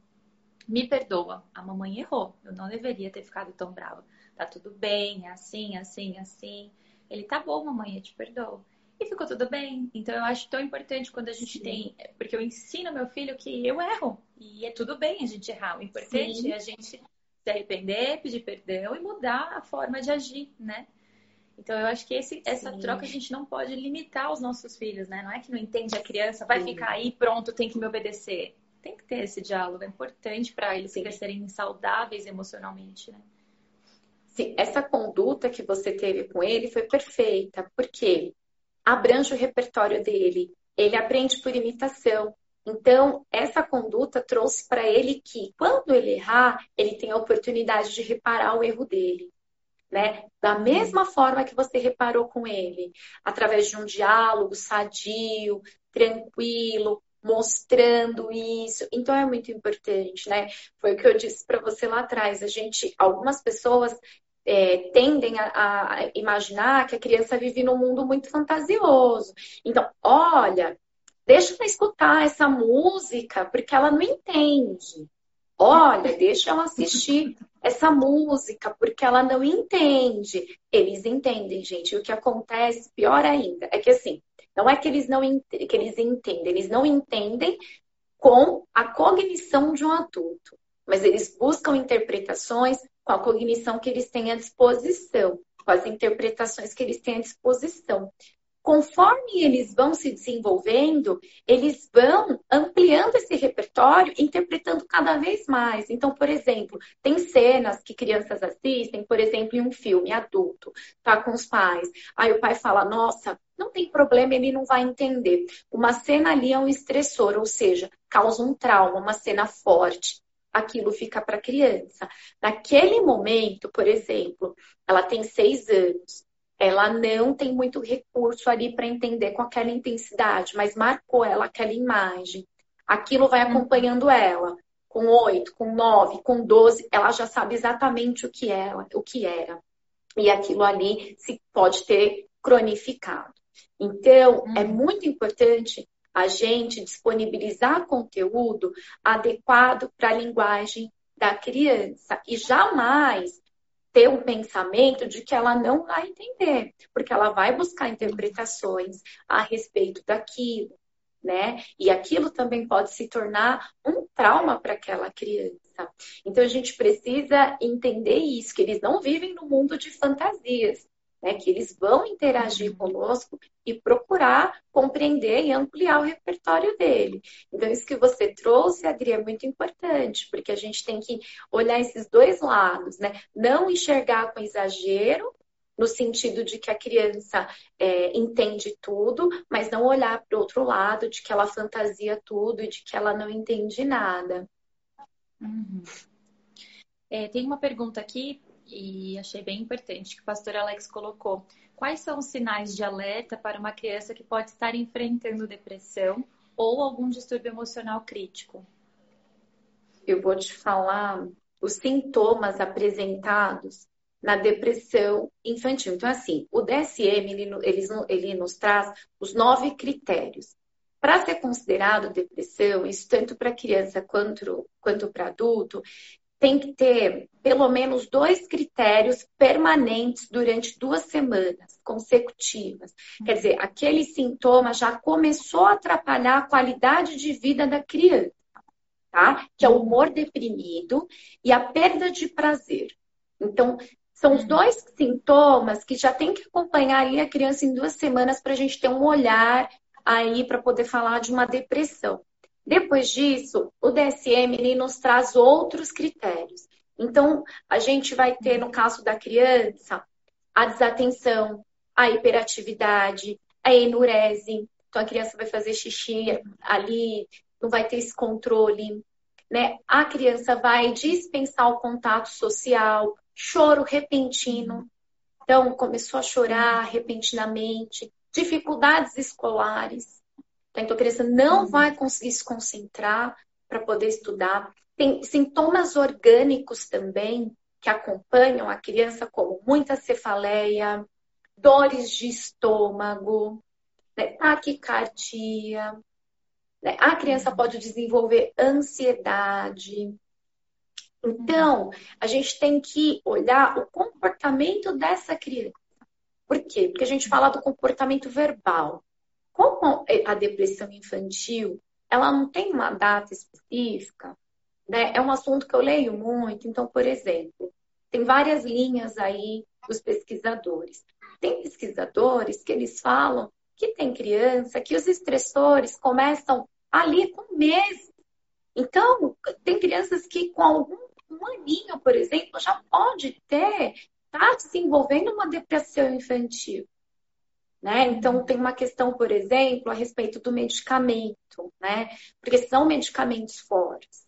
me perdoa, a mamãe errou, eu não deveria ter ficado tão brava. Tá tudo bem, é assim, assim, assim. Ele tá bom, mamãe, eu te perdoo. E ficou tudo bem. Então eu acho tão importante quando a gente Sim. tem, porque eu ensino meu filho que eu erro e é tudo bem a gente errar. O importante Sim. é a gente se arrepender, pedir perdão e mudar a forma de agir, né? Então eu acho que esse, essa Sim. troca a gente não pode limitar os nossos filhos, né? Não é que não entende a criança, vai Sim. ficar aí, pronto, tem que me obedecer. Tem que ter esse diálogo, é importante para eles Sim. crescerem saudáveis emocionalmente, né? Sim, essa conduta que você teve com ele foi perfeita, porque abrange o repertório dele, ele aprende por imitação. Então, essa conduta trouxe para ele que, quando ele errar, ele tem a oportunidade de reparar o erro dele né? Da mesma forma que você reparou com ele, através de um diálogo sadio, tranquilo, mostrando isso. Então é muito importante, né? Foi o que eu disse para você lá atrás. A gente, algumas pessoas é, tendem a, a, imaginar que a criança vive num mundo muito fantasioso. Então, olha, deixa ela escutar essa música, porque ela não entende. Olha, deixa ela assistir essa música, porque ela não entende. Eles entendem, gente. E o que acontece, pior ainda, é que assim, não é que eles não que eles entendem, eles não entendem com a cognição de um adulto, mas eles buscam interpretações com a cognição que eles têm à disposição, com as interpretações que eles têm à disposição conforme eles vão se desenvolvendo, eles vão ampliando esse repertório, interpretando cada vez mais. Então, por exemplo, tem cenas que crianças assistem, por exemplo, em um filme adulto, tá com os pais. Aí o pai fala: "Nossa, não tem problema, ele não vai entender". Uma cena ali é um estressor, ou seja, causa um trauma, uma cena forte aquilo fica para a criança. Naquele momento, por exemplo, ela tem seis anos, ela não tem muito recurso ali para entender com aquela intensidade, mas marcou ela aquela imagem. Aquilo vai uhum. acompanhando ela. Com oito, com nove, com doze, ela já sabe exatamente o que ela, o que era. E aquilo ali se pode ter cronificado. Então, é uhum. muito importante a gente disponibilizar conteúdo adequado para a linguagem da criança e jamais ter um pensamento de que ela não vai entender, porque ela vai buscar interpretações a respeito daquilo, né? E aquilo também pode se tornar um trauma para aquela criança. Então a gente precisa entender isso, que eles não vivem no mundo de fantasias né, que eles vão interagir conosco e procurar compreender e ampliar o repertório dele. Então, isso que você trouxe, Adri, é muito importante, porque a gente tem que olhar esses dois lados, né? Não enxergar com exagero, no sentido de que a criança é, entende tudo, mas não olhar para o outro lado, de que ela fantasia tudo e de que ela não entende nada. Uhum. É, tem uma pergunta aqui e achei bem importante que o pastor Alex colocou. Quais são os sinais de alerta para uma criança que pode estar enfrentando depressão ou algum distúrbio emocional crítico? Eu vou te falar os sintomas apresentados na depressão infantil. Então, assim, o DSM, ele, ele, ele nos traz os nove critérios. Para ser considerado depressão, isso tanto para criança quanto, quanto para adulto, tem que ter pelo menos dois critérios permanentes durante duas semanas consecutivas. Quer dizer, aquele sintoma já começou a atrapalhar a qualidade de vida da criança, tá? Que é o humor deprimido e a perda de prazer. Então, são os dois sintomas que já tem que acompanhar ali a criança em duas semanas para a gente ter um olhar aí para poder falar de uma depressão. Depois disso, o DSM nos traz outros critérios. Então, a gente vai ter, no caso da criança, a desatenção, a hiperatividade, a enurese. Então, a criança vai fazer xixi ali, não vai ter esse controle. Né? A criança vai dispensar o contato social, choro repentino. Então, começou a chorar repentinamente, dificuldades escolares. Então, a criança não uhum. vai conseguir se concentrar para poder estudar. Tem sintomas orgânicos também que acompanham a criança, como muita cefaleia, dores de estômago, né, taquicardia. Né? A criança uhum. pode desenvolver ansiedade. Então, a gente tem que olhar o comportamento dessa criança. Por quê? Porque a gente fala do comportamento verbal. Como a depressão infantil, ela não tem uma data específica, né? É um assunto que eu leio muito. Então, por exemplo, tem várias linhas aí dos pesquisadores. Tem pesquisadores que eles falam que tem criança que os estressores começam ali com meses. Então, tem crianças que com algum um aninho, por exemplo, já pode ter, tá desenvolvendo uma depressão infantil. Né? Então, tem uma questão, por exemplo, a respeito do medicamento, né? Porque são medicamentos fortes.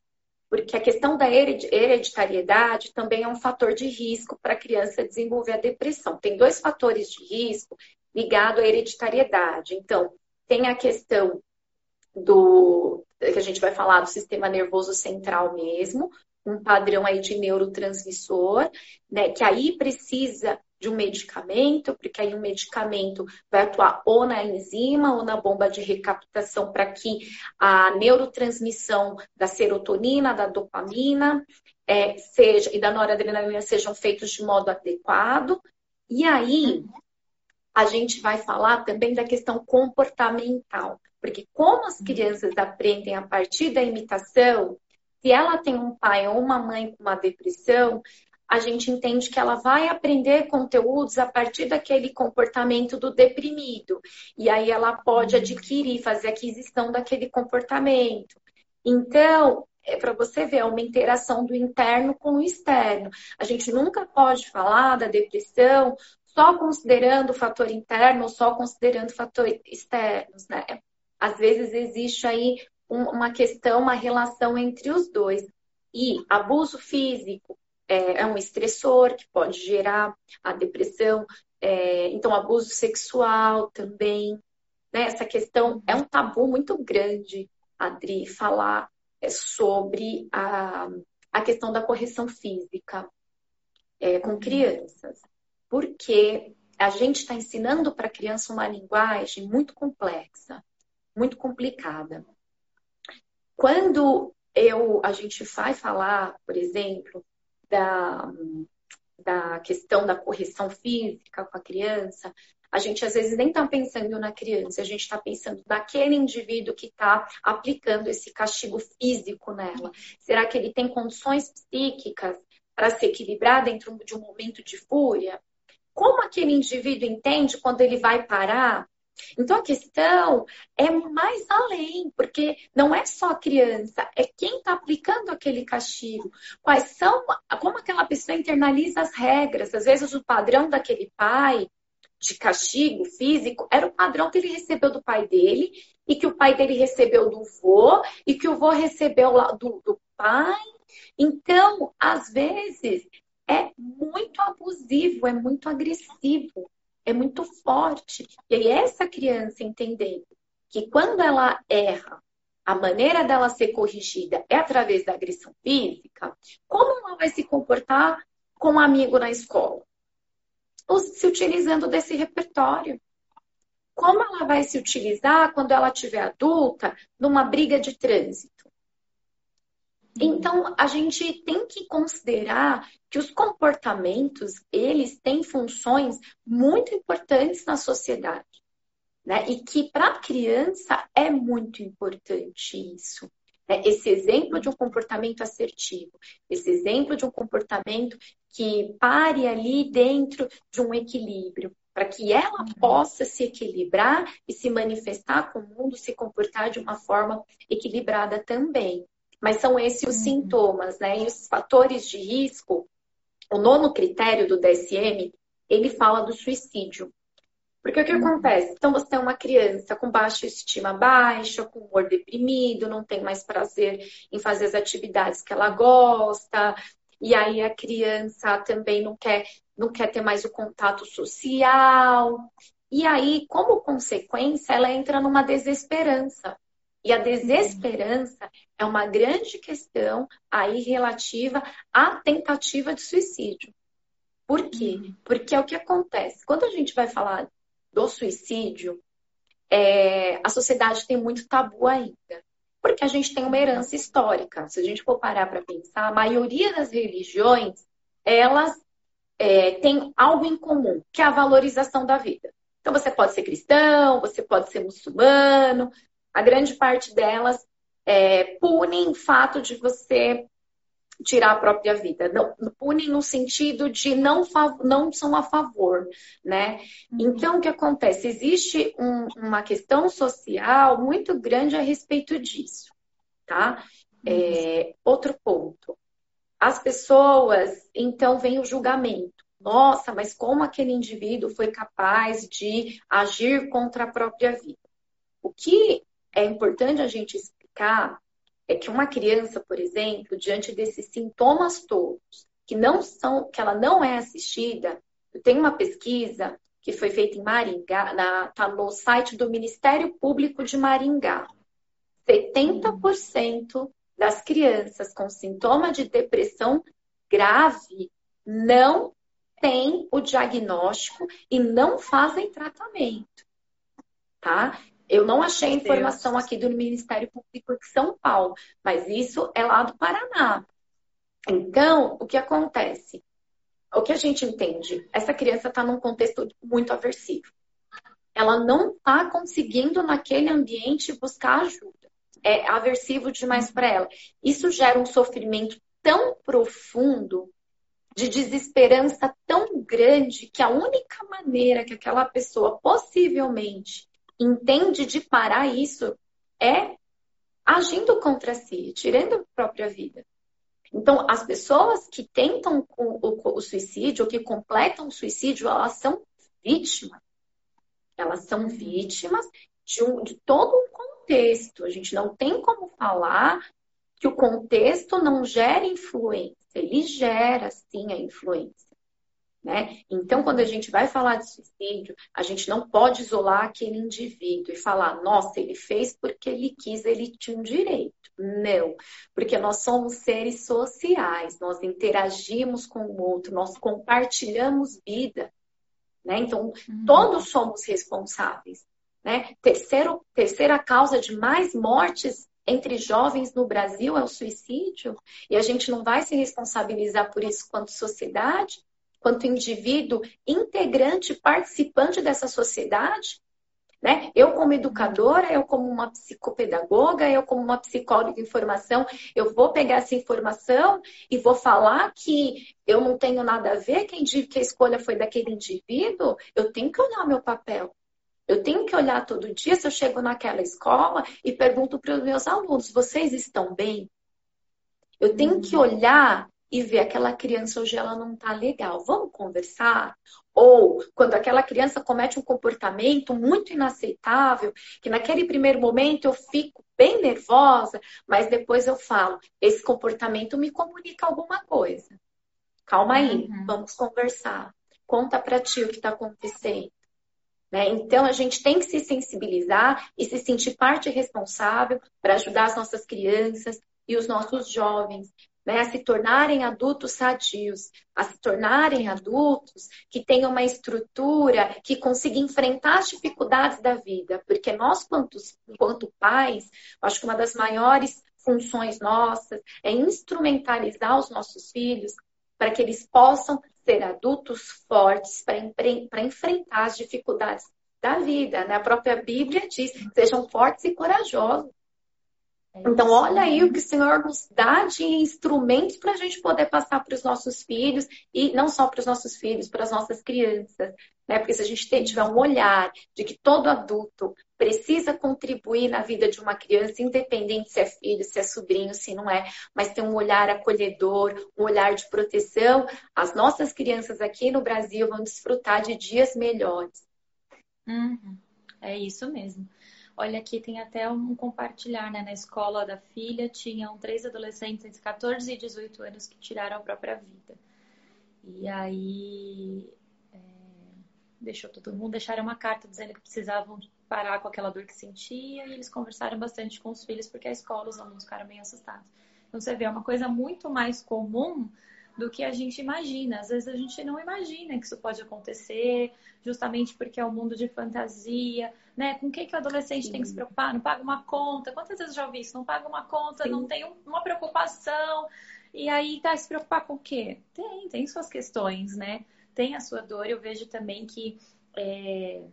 Porque a questão da hereditariedade também é um fator de risco para a criança desenvolver a depressão. Tem dois fatores de risco ligados à hereditariedade. Então, tem a questão do que a gente vai falar do sistema nervoso central mesmo, um padrão aí de neurotransmissor, né, que aí precisa de um medicamento, porque aí o um medicamento vai atuar ou na enzima ou na bomba de recaptação para que a neurotransmissão da serotonina, da dopamina é, seja e da noradrenalina sejam feitos de modo adequado. E aí a gente vai falar também da questão comportamental, porque como as crianças aprendem a partir da imitação, se ela tem um pai ou uma mãe com uma depressão, a gente entende que ela vai aprender conteúdos a partir daquele comportamento do deprimido. E aí ela pode adquirir, fazer aquisição daquele comportamento. Então, é para você ver, é uma interação do interno com o externo. A gente nunca pode falar da depressão só considerando o fator interno ou só considerando fatores externos, né? Às vezes existe aí uma questão, uma relação entre os dois. E abuso físico, é, é um estressor que pode gerar a depressão. É, então, abuso sexual também. Né? Essa questão é um tabu muito grande, Adri, falar é, sobre a, a questão da correção física é, com crianças. Porque a gente está ensinando para a criança uma linguagem muito complexa, muito complicada. Quando eu, a gente vai falar, por exemplo, da, da questão da correção física com a criança, a gente às vezes nem está pensando na criança, a gente está pensando naquele indivíduo que está aplicando esse castigo físico nela. Será que ele tem condições psíquicas para se equilibrar dentro de um momento de fúria? Como aquele indivíduo entende quando ele vai parar Então a questão é mais além, porque não é só a criança, é quem está aplicando aquele castigo. Quais são, como aquela pessoa internaliza as regras. Às vezes o padrão daquele pai de castigo físico era o padrão que ele recebeu do pai dele e que o pai dele recebeu do vô e que o vô recebeu do, do pai. Então, às vezes, é muito abusivo, é muito agressivo é muito forte. E aí, essa criança entendendo que quando ela erra, a maneira dela ser corrigida é através da agressão física, como ela vai se comportar com um amigo na escola? Se utilizando desse repertório. Como ela vai se utilizar quando ela tiver adulta numa briga de trânsito? Então, a gente tem que considerar que os comportamentos, eles têm funções muito importantes na sociedade. Né? E que para a criança é muito importante isso. Né? Esse exemplo de um comportamento assertivo, esse exemplo de um comportamento que pare ali dentro de um equilíbrio, para que ela uhum. possa se equilibrar e se manifestar com o mundo, se comportar de uma forma equilibrada também. Mas são esses os uhum. sintomas, né? E os fatores de risco, o nono critério do DSM, ele fala do suicídio. Porque o que uhum. acontece? Então você tem uma criança com baixa estima baixa, com humor deprimido, não tem mais prazer em fazer as atividades que ela gosta, e aí a criança também não quer, não quer ter mais o contato social. E aí, como consequência, ela entra numa desesperança. E a desesperança é uma grande questão aí relativa à tentativa de suicídio. Por quê? Uhum. Porque é o que acontece. Quando a gente vai falar do suicídio, é, a sociedade tem muito tabu ainda. Porque a gente tem uma herança histórica. Se a gente for parar para pensar, a maioria das religiões, elas é, têm algo em comum, que é a valorização da vida. Então, você pode ser cristão, você pode ser muçulmano, a grande parte delas é, punem o fato de você tirar a própria vida. Não, punem no sentido de não, não são a favor, né? Uhum. Então, o que acontece? Existe um, uma questão social muito grande a respeito disso, tá? É, outro ponto. As pessoas, então, vem o julgamento. Nossa, mas como aquele indivíduo foi capaz de agir contra a própria vida? O que é importante a gente explicar é que uma criança, por exemplo, diante desses sintomas todos, que não são, que ela não é assistida, eu tenho uma pesquisa que foi feita em Maringá, na, tá no site do Ministério Público de Maringá. 70% das crianças com sintoma de depressão grave não têm o diagnóstico e não fazem tratamento. Tá? Eu não achei informação aqui do Ministério Público de São Paulo, mas isso é lá do Paraná. Então, o que acontece? O que a gente entende? Essa criança está num contexto muito aversivo. Ela não está conseguindo, naquele ambiente, buscar ajuda. É aversivo demais para ela. Isso gera um sofrimento tão profundo, de desesperança tão grande, que a única maneira que aquela pessoa possivelmente entende de parar isso é agindo contra si, tirando a própria vida. Então, as pessoas que tentam o, o, suicídio, ou que completam o suicídio, elas são vítimas. Elas são vítimas de, um, de todo um contexto. A gente não tem como falar que o contexto não gera influência. Ele gera, sim, a influência. Né? Então, quando a gente vai falar de suicídio, a gente não pode isolar aquele indivíduo e falar, nossa, ele fez porque ele quis, ele tinha um direito. Não, porque nós somos seres sociais, nós interagimos com o outro, nós compartilhamos vida. Né? Então, uhum. todos somos responsáveis. Né? Terceiro, terceira causa de mais mortes entre jovens no Brasil é o suicídio, e a gente não vai se responsabilizar por isso quanto sociedade quanto indivíduo integrante, participante dessa sociedade. Né? Eu, como educadora, eu, como uma psicopedagoga, eu, como uma psicóloga de informação, eu vou pegar essa informação e vou falar que eu não tenho nada a ver, que a escolha foi daquele indivíduo, eu tenho que olhar o meu papel. Eu tenho que olhar todo dia se eu chego naquela escola e pergunto para os meus alunos: vocês estão bem? Eu tenho que olhar e ver aquela criança hoje ela não está legal. Vamos conversar? Ou quando aquela criança comete um comportamento muito inaceitável, que naquele primeiro momento eu fico bem nervosa, mas depois eu falo, esse comportamento me comunica alguma coisa. Calma aí, uhum. vamos conversar. Conta para ti o que está acontecendo. Né? Então, a gente tem que se sensibilizar e se sentir parte responsável para ajudar as nossas crianças e os nossos jovens né, a se tornarem adultos sadios, a se tornarem adultos que tenham uma estrutura que consiga enfrentar as dificuldades da vida. Porque nós, quanto, quanto pais, acho que uma das maiores funções nossas é instrumentalizar os nossos filhos para que eles possam ser adultos fortes para enfrentar as dificuldades da vida. Né? A própria Bíblia diz: sejam fortes e corajosos. Então, olha aí o que o Senhor nos dá de instrumentos para a gente poder passar para os nossos filhos, e não só para os nossos filhos, para as nossas crianças. Né? Porque se a gente tiver um olhar de que todo adulto precisa contribuir na vida de uma criança, independente se é filho, se é sobrinho, se não é, mas tem um olhar acolhedor, um olhar de proteção, as nossas crianças aqui no Brasil vão desfrutar de dias melhores. Uhum. É isso mesmo. Olha, aqui tem até um compartilhar, né? Na escola da filha tinham três adolescentes entre 14 e 18 anos que tiraram a própria vida. E aí é, deixou todo mundo, deixaram uma carta dizendo que precisavam parar com aquela dor que sentia e eles conversaram bastante com os filhos porque a escola os alunos ficaram meio assustados. Então você vê, é uma coisa muito mais comum do que a gente imagina. Às vezes a gente não imagina que isso pode acontecer, justamente porque é um mundo de fantasia, né? Com o que, que o adolescente Sim. tem que se preocupar? Não paga uma conta. Quantas vezes eu já ouvi isso? Não paga uma conta, Sim. não tem uma preocupação. E aí tá se preocupar com o quê? Tem, tem suas questões, né? Tem a sua dor. Eu vejo também que é,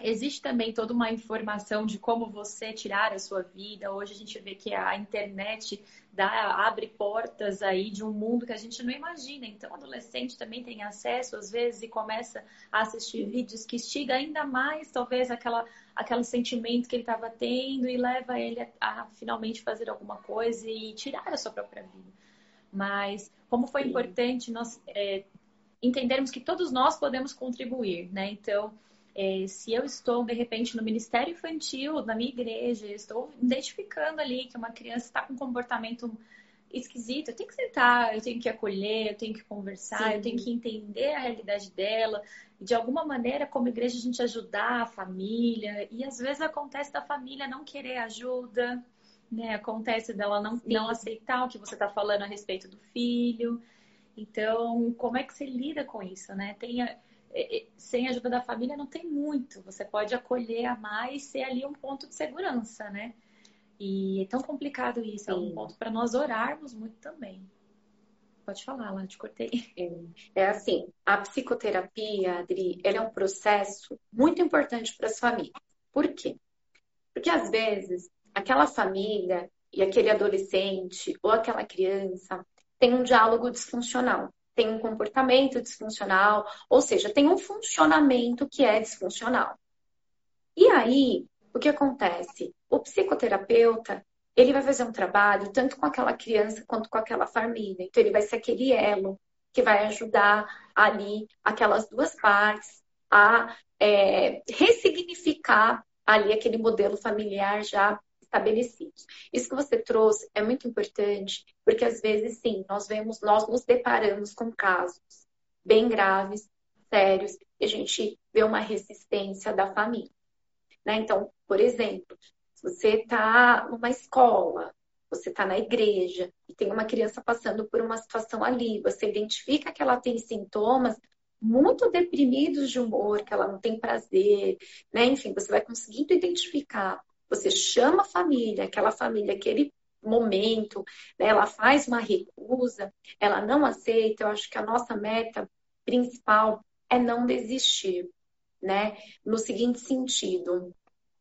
Existe também toda uma informação de como você tirar a sua vida. Hoje a gente vê que a internet dá, abre portas aí de um mundo que a gente não imagina. Então, o adolescente também tem acesso, às vezes, e começa a assistir vídeos que estiga ainda mais, talvez, aquela, aquele sentimento que ele estava tendo e leva ele a, a, finalmente fazer alguma coisa e tirar a sua própria vida. Mas, como foi Sim. importante nós é, entendermos que todos nós podemos contribuir, né? Então é, se eu estou, de repente, no Ministério Infantil, na minha igreja, estou identificando ali que uma criança está com um comportamento esquisito, eu tenho que sentar, eu tenho que acolher, eu tenho que conversar, Sim. eu tenho que entender a realidade dela. E de alguma maneira, como igreja, a gente ajudar a família. E às vezes acontece da família não querer ajuda, né? Acontece dela não, não aceitar o que você está falando a respeito do filho. Então, como é que você lida com isso, né? É, é, sem a ajuda da família não tem muito. Você pode acolher a mais e ser ali um ponto de segurança, né? E é tão complicado isso, Sim. é um ponto para nós orarmos muito também. Pode falar, lá, te cortei. (laughs) É, é assim, a psicoterapia, Adri, ela é um processo muito importante para as famílias. Por quê? Porque às vezes aquela família e aquele adolescente ou aquela criança tem um diálogo disfuncional tem um comportamento disfuncional, ou seja, tem um funcionamento que é disfuncional. E aí, o que acontece? O psicoterapeuta, ele vai fazer um trabalho tanto com aquela criança quanto com aquela família. Então, ele vai ser aquele elo que vai ajudar ali aquelas duas partes a é, ressignificar ali aquele modelo familiar já estabelecidos. Isso que você trouxe é muito importante, porque às vezes sim, nós vemos, nós nos deparamos com casos bem graves, sérios, e a gente vê uma resistência da família. Né? Então, por exemplo, se você está numa escola, você está na igreja e tem uma criança passando por uma situação ali, você identifica que ela tem sintomas muito deprimidos de humor, que ela não tem prazer, né? Enfim, você vai conseguindo identificar você chama a família, aquela família, aquele momento, né, ela faz uma recusa, ela não aceita. Eu acho que a nossa meta principal é não desistir, né? No seguinte sentido,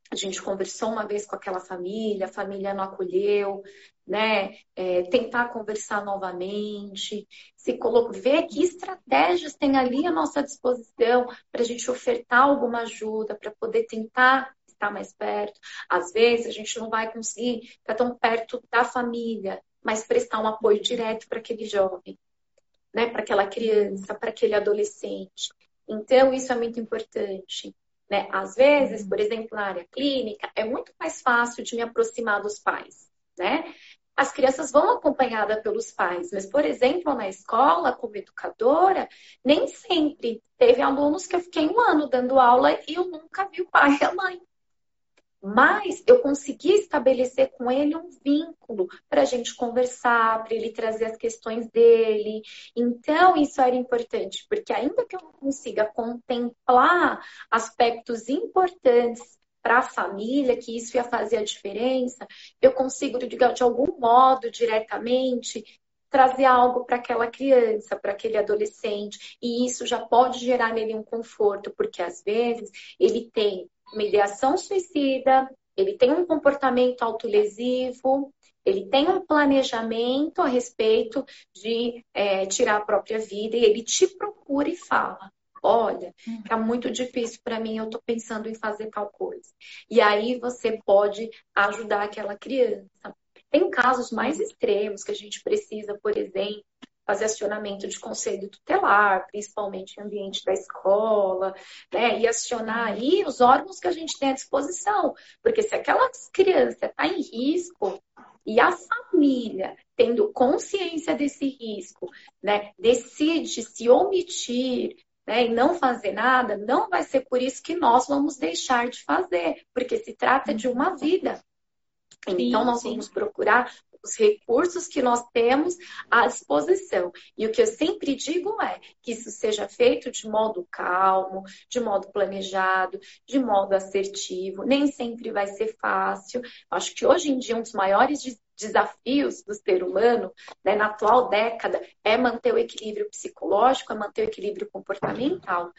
a gente conversou uma vez com aquela família, a família não acolheu, né? É, tentar conversar novamente, se colocar, ver que estratégias tem ali à nossa disposição para a gente ofertar alguma ajuda, para poder tentar estar mais perto. Às vezes a gente não vai conseguir estar tão perto da família, mas prestar um apoio direto para aquele jovem, né? Para aquela criança, para aquele adolescente. Então, isso é muito importante. Né? Às vezes, por exemplo, na área clínica, é muito mais fácil de me aproximar dos pais. Né? As crianças vão acompanhadas pelos pais, mas, por exemplo, na escola, como educadora, nem sempre. Teve alunos que eu fiquei um ano dando aula e eu nunca vi o pai e a mãe. Mas eu consegui estabelecer com ele um vínculo para a gente conversar, para ele trazer as questões dele. Então, isso era importante, porque ainda que eu não consiga contemplar aspectos importantes para a família, que isso ia fazer a diferença, eu consigo, de algum modo, diretamente, trazer algo para aquela criança, para aquele adolescente, e isso já pode gerar nele um conforto, porque às vezes ele tem uma ideação suicida, ele tem um comportamento autolesivo, ele tem um planejamento a respeito de é, tirar a própria vida e ele te procura e fala: Olha, tá muito difícil para mim, eu tô pensando em fazer tal coisa. E aí você pode ajudar aquela criança. Tem casos mais extremos que a gente precisa, por exemplo, fazer acionamento de conselho tutelar, principalmente em ambiente da escola, né? E acionar aí os órgãos que a gente tem à disposição. Porque se aquela criança está em risco e a família, tendo consciência desse risco, né, decide se omitir, né, e não fazer nada, não vai ser por isso que nós vamos deixar de fazer, porque se trata de uma vida. Então, nós sim. vamos procurar os recursos que nós temos à disposição. E o que eu sempre digo é que isso seja feito de modo calmo, de modo planejado, de modo assertivo. Nem sempre vai ser fácil. Acho que hoje em dia um dos maiores desafios do ser humano né, na atual década é manter o equilíbrio psicológico, é manter o equilíbrio comportamental,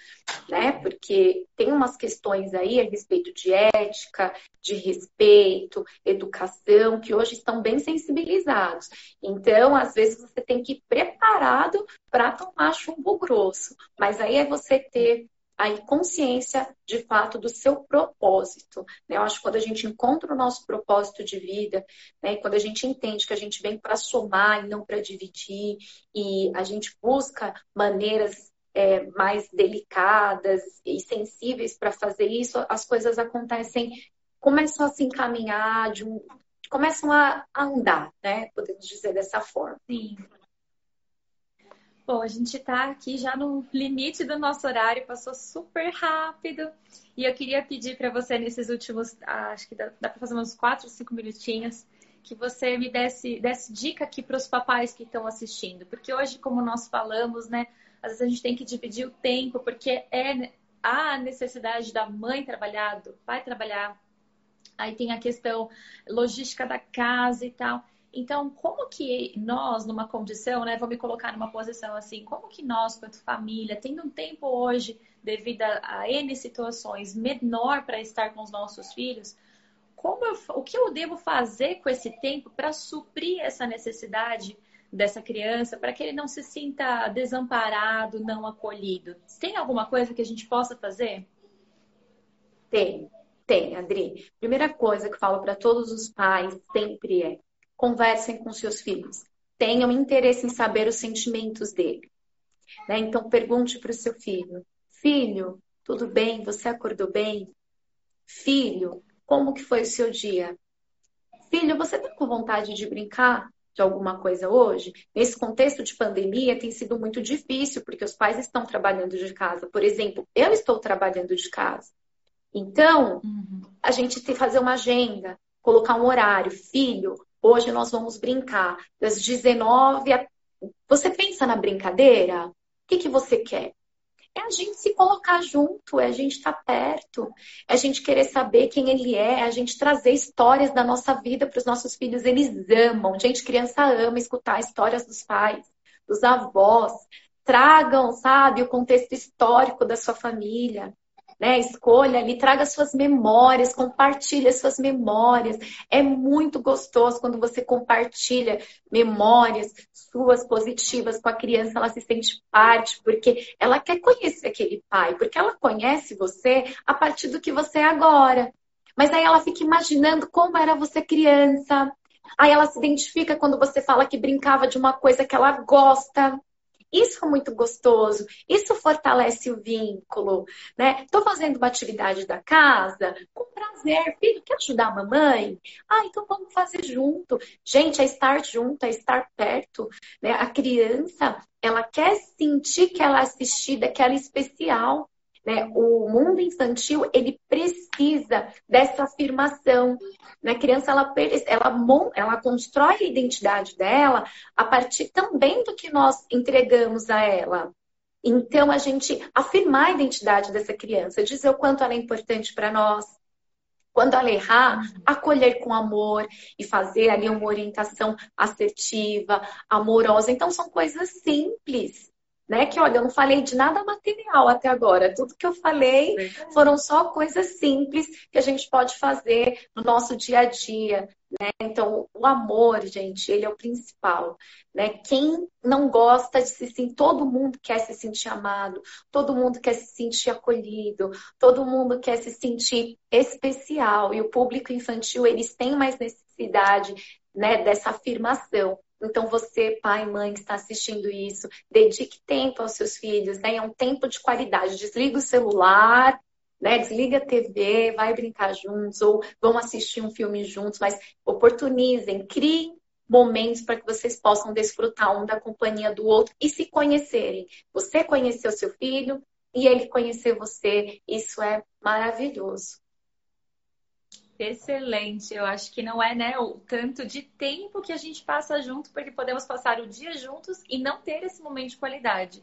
né? Porque tem umas questões aí a respeito de ética, de respeito, educação, que hoje estão bem sensibilizados. Então, às vezes, você tem que ir preparado para tomar chumbo grosso. Mas aí é você ter aí consciência de fato do seu propósito. Né? Eu acho que quando a gente encontra o nosso propósito de vida, né? quando a gente entende que a gente vem para somar e não para dividir, e a gente busca maneiras é, mais delicadas e sensíveis para fazer isso, as coisas acontecem, começam a se encaminhar, de um, começam a, andar, né? Podemos dizer dessa forma. Sim. Bom, a gente está aqui já no limite do nosso horário, passou super rápido. E eu queria pedir para você, nesses últimos, ah, acho que dá, dá para fazer uns 4, 5 minutinhos, que você me desse, desse dica aqui para os papais que estão assistindo. Porque hoje, como nós falamos, né, às vezes a gente tem que dividir o tempo, porque é a necessidade da mãe trabalhar, do pai trabalhar. Aí tem a questão logística da casa e tal. Então, como que nós, numa condição, né, vou me colocar numa posição assim, como que nós, quanto família, tendo um tempo hoje, devido a, N situações, menor para estar com os nossos filhos, como eu, o que eu devo fazer com esse tempo para suprir essa necessidade dessa criança, para que ele não se sinta desamparado, não acolhido? Tem alguma coisa que a gente possa fazer? Tem, tem, Adri. Primeira coisa que eu falo para todos os pais sempre é conversem com seus filhos. Tenham interesse em saber os sentimentos dele. Né? Então, pergunte para o seu filho: Filho, tudo bem? Você acordou bem? Filho, como que foi o seu dia? Filho, você está com vontade de brincar de alguma coisa hoje? Nesse contexto de pandemia tem sido muito difícil, porque os pais estão trabalhando de casa. Por exemplo, eu estou trabalhando de casa. Então, uhum. a gente tem que fazer uma agenda, colocar um horário. Filho, Hoje nós vamos brincar das 19 a... Você pensa na brincadeira? O que, que você quer? É a gente se colocar junto, é a gente estar tá perto, é a gente querer saber quem ele é, é a gente trazer histórias da nossa vida para os nossos filhos. Eles amam, gente, criança ama escutar histórias dos pais, dos avós. Tragam, sabe, o contexto histórico da sua família. Né? Escolha ali, traga suas memórias, compartilhe suas memórias. É muito gostoso quando você compartilha memórias suas positivas com a criança, ela se sente parte, porque ela quer conhecer aquele pai, porque ela conhece você a partir do que você é agora. Mas aí ela fica imaginando como era você criança. Aí ela se identifica quando você fala que brincava de uma coisa que ela gosta. Isso é muito gostoso, isso fortalece o vínculo, né? Estou fazendo uma atividade da casa com prazer. Filho, quer ajudar a mamãe? Ah, então vamos fazer junto. Gente, é estar junto, é estar perto. Né? A criança, ela quer sentir que ela é assistida, que ela é especial. Né? O mundo infantil ele precisa dessa afirmação. Né? A criança ela, ela, ela constrói a identidade dela a partir também do que nós entregamos a ela. Então, a gente afirmar a identidade dessa criança, dizer o quanto ela é importante para nós. Quando ela errar, acolher com amor e fazer ali uma orientação assertiva, amorosa. Então, são coisas simples né? Que olha, eu não falei de nada material até agora. Tudo que eu falei foram só coisas simples que a gente pode fazer no nosso dia a dia. Né? Então, o amor, gente, ele é o principal. Né? Quem não gosta de se sentir, todo mundo quer se sentir amado, todo mundo quer se sentir acolhido, todo mundo quer se sentir especial. E o público infantil, eles têm mais necessidade né, dessa afirmação. Então, você, pai, mãe, que está assistindo isso, dedique tempo aos seus filhos, né? É um tempo de qualidade. Desliga o celular, né? Desliga a TV, vai brincar juntos, ou vão assistir um filme juntos, mas oportunizem, criem momentos para que vocês possam desfrutar um da companhia do outro e se conhecerem. Você conhecer o seu filho e ele conhecer você, isso é maravilhoso. Excelente. Eu acho que não é né, o tanto de tempo que a gente passa junto, porque podemos passar o dia juntos e não ter esse momento de qualidade.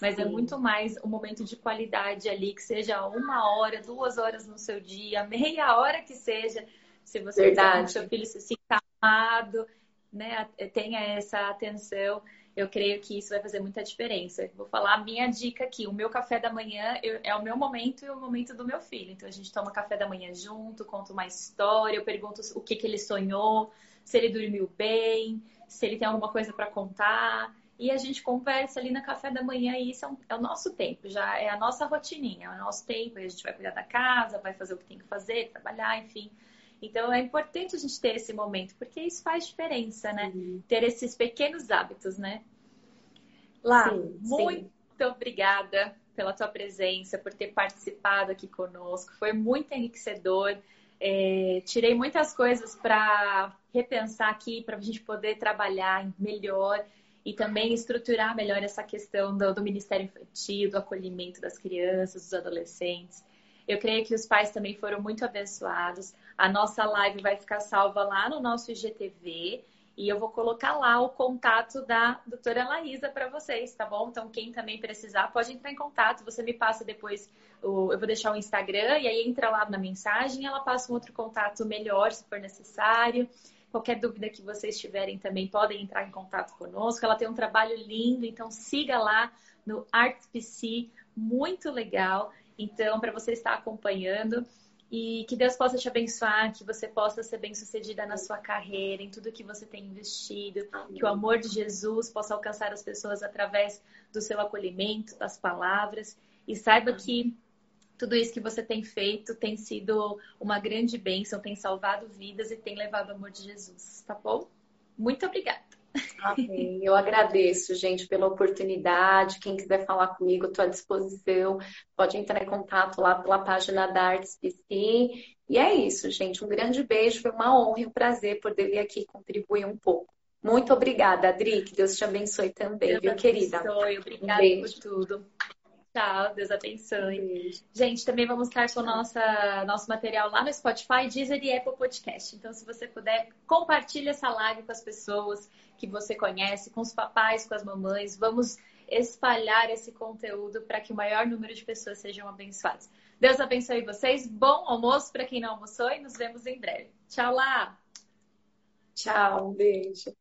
Mas é Sim. é muito mais um momento de qualidade ali, que seja uma hora, duas horas no seu dia, meia hora que seja, se você Verdade. seu filho se sinta amado, né, tenha essa atenção eu creio que isso vai fazer muita diferença. Vou falar a minha dica aqui. O meu café da manhã é o meu momento e o momento do meu filho. Então a gente toma café da manhã junto, conta uma história, eu pergunto o que, que ele sonhou, se ele dormiu bem, se ele tem alguma coisa para contar. E a gente conversa ali no café da manhã e isso é, um, é, o nosso tempo, já é a nossa rotininha, é o nosso tempo. E a gente vai cuidar da casa, vai fazer o que tem que fazer, trabalhar, enfim. Então é importante a gente ter esse momento, porque isso faz diferença, né? Ter esses pequenos hábitos, né? Lá, sim, muito sim. obrigada pela tua presença, por ter participado aqui conosco. Foi muito enriquecedor. É, tirei muitas coisas para repensar aqui, para a gente poder trabalhar melhor e também estruturar melhor essa questão do, do Ministério Infantil, do acolhimento das crianças, dos adolescentes. Eu creio que os pais também foram muito abençoados. A nossa live vai ficar salva lá no nosso IGTV e eu vou colocar lá o contato da doutora Laísa para vocês, tá bom? Então, quem também precisar, pode entrar em contato. Você me passa depois, o, eu vou deixar o Instagram, e aí entra lá na mensagem, ela passa um outro contato melhor, se for necessário. Qualquer dúvida que vocês tiverem também, podem entrar em contato conosco. Ela tem um trabalho lindo, então siga lá no ArtPC, muito legal. Então, para você estar acompanhando. E que Deus possa te abençoar, que você possa ser bem-sucedida na sua carreira, em tudo que você tem investido, Amém. que o amor de Jesus possa alcançar as pessoas através do seu acolhimento, das palavras. E saiba Amém. que tudo isso que você tem feito tem sido uma grande bênção, tem salvado vidas e tem levado o amor de Jesus, tá bom? Muito obrigada. Amém. Eu agradeço, gente, pela oportunidade. Quem quiser falar comigo, estou à disposição. Pode entrar em contato lá pela página da Artes PC. E é isso, gente. Um grande beijo. Foi uma honra e um prazer poder vir aqui contribuir um pouco. Muito obrigada, Adri. Que Deus te abençoe também, Deus viu, abençoe. querida? Obrigada um por tudo. Tchau, Deus abençoe. Gente, também vamos estar com nossa, nosso material lá no Spotify, Deezer e Apple Podcast. Então, se você puder, compartilhe essa live com as pessoas que você conhece, com os papais, com as mamães. Vamos espalhar esse conteúdo para que o maior número de pessoas sejam abençoadas. Deus abençoe vocês. Bom almoço para quem não almoçou e nos vemos em breve. Tchau lá! Tchau, beijo.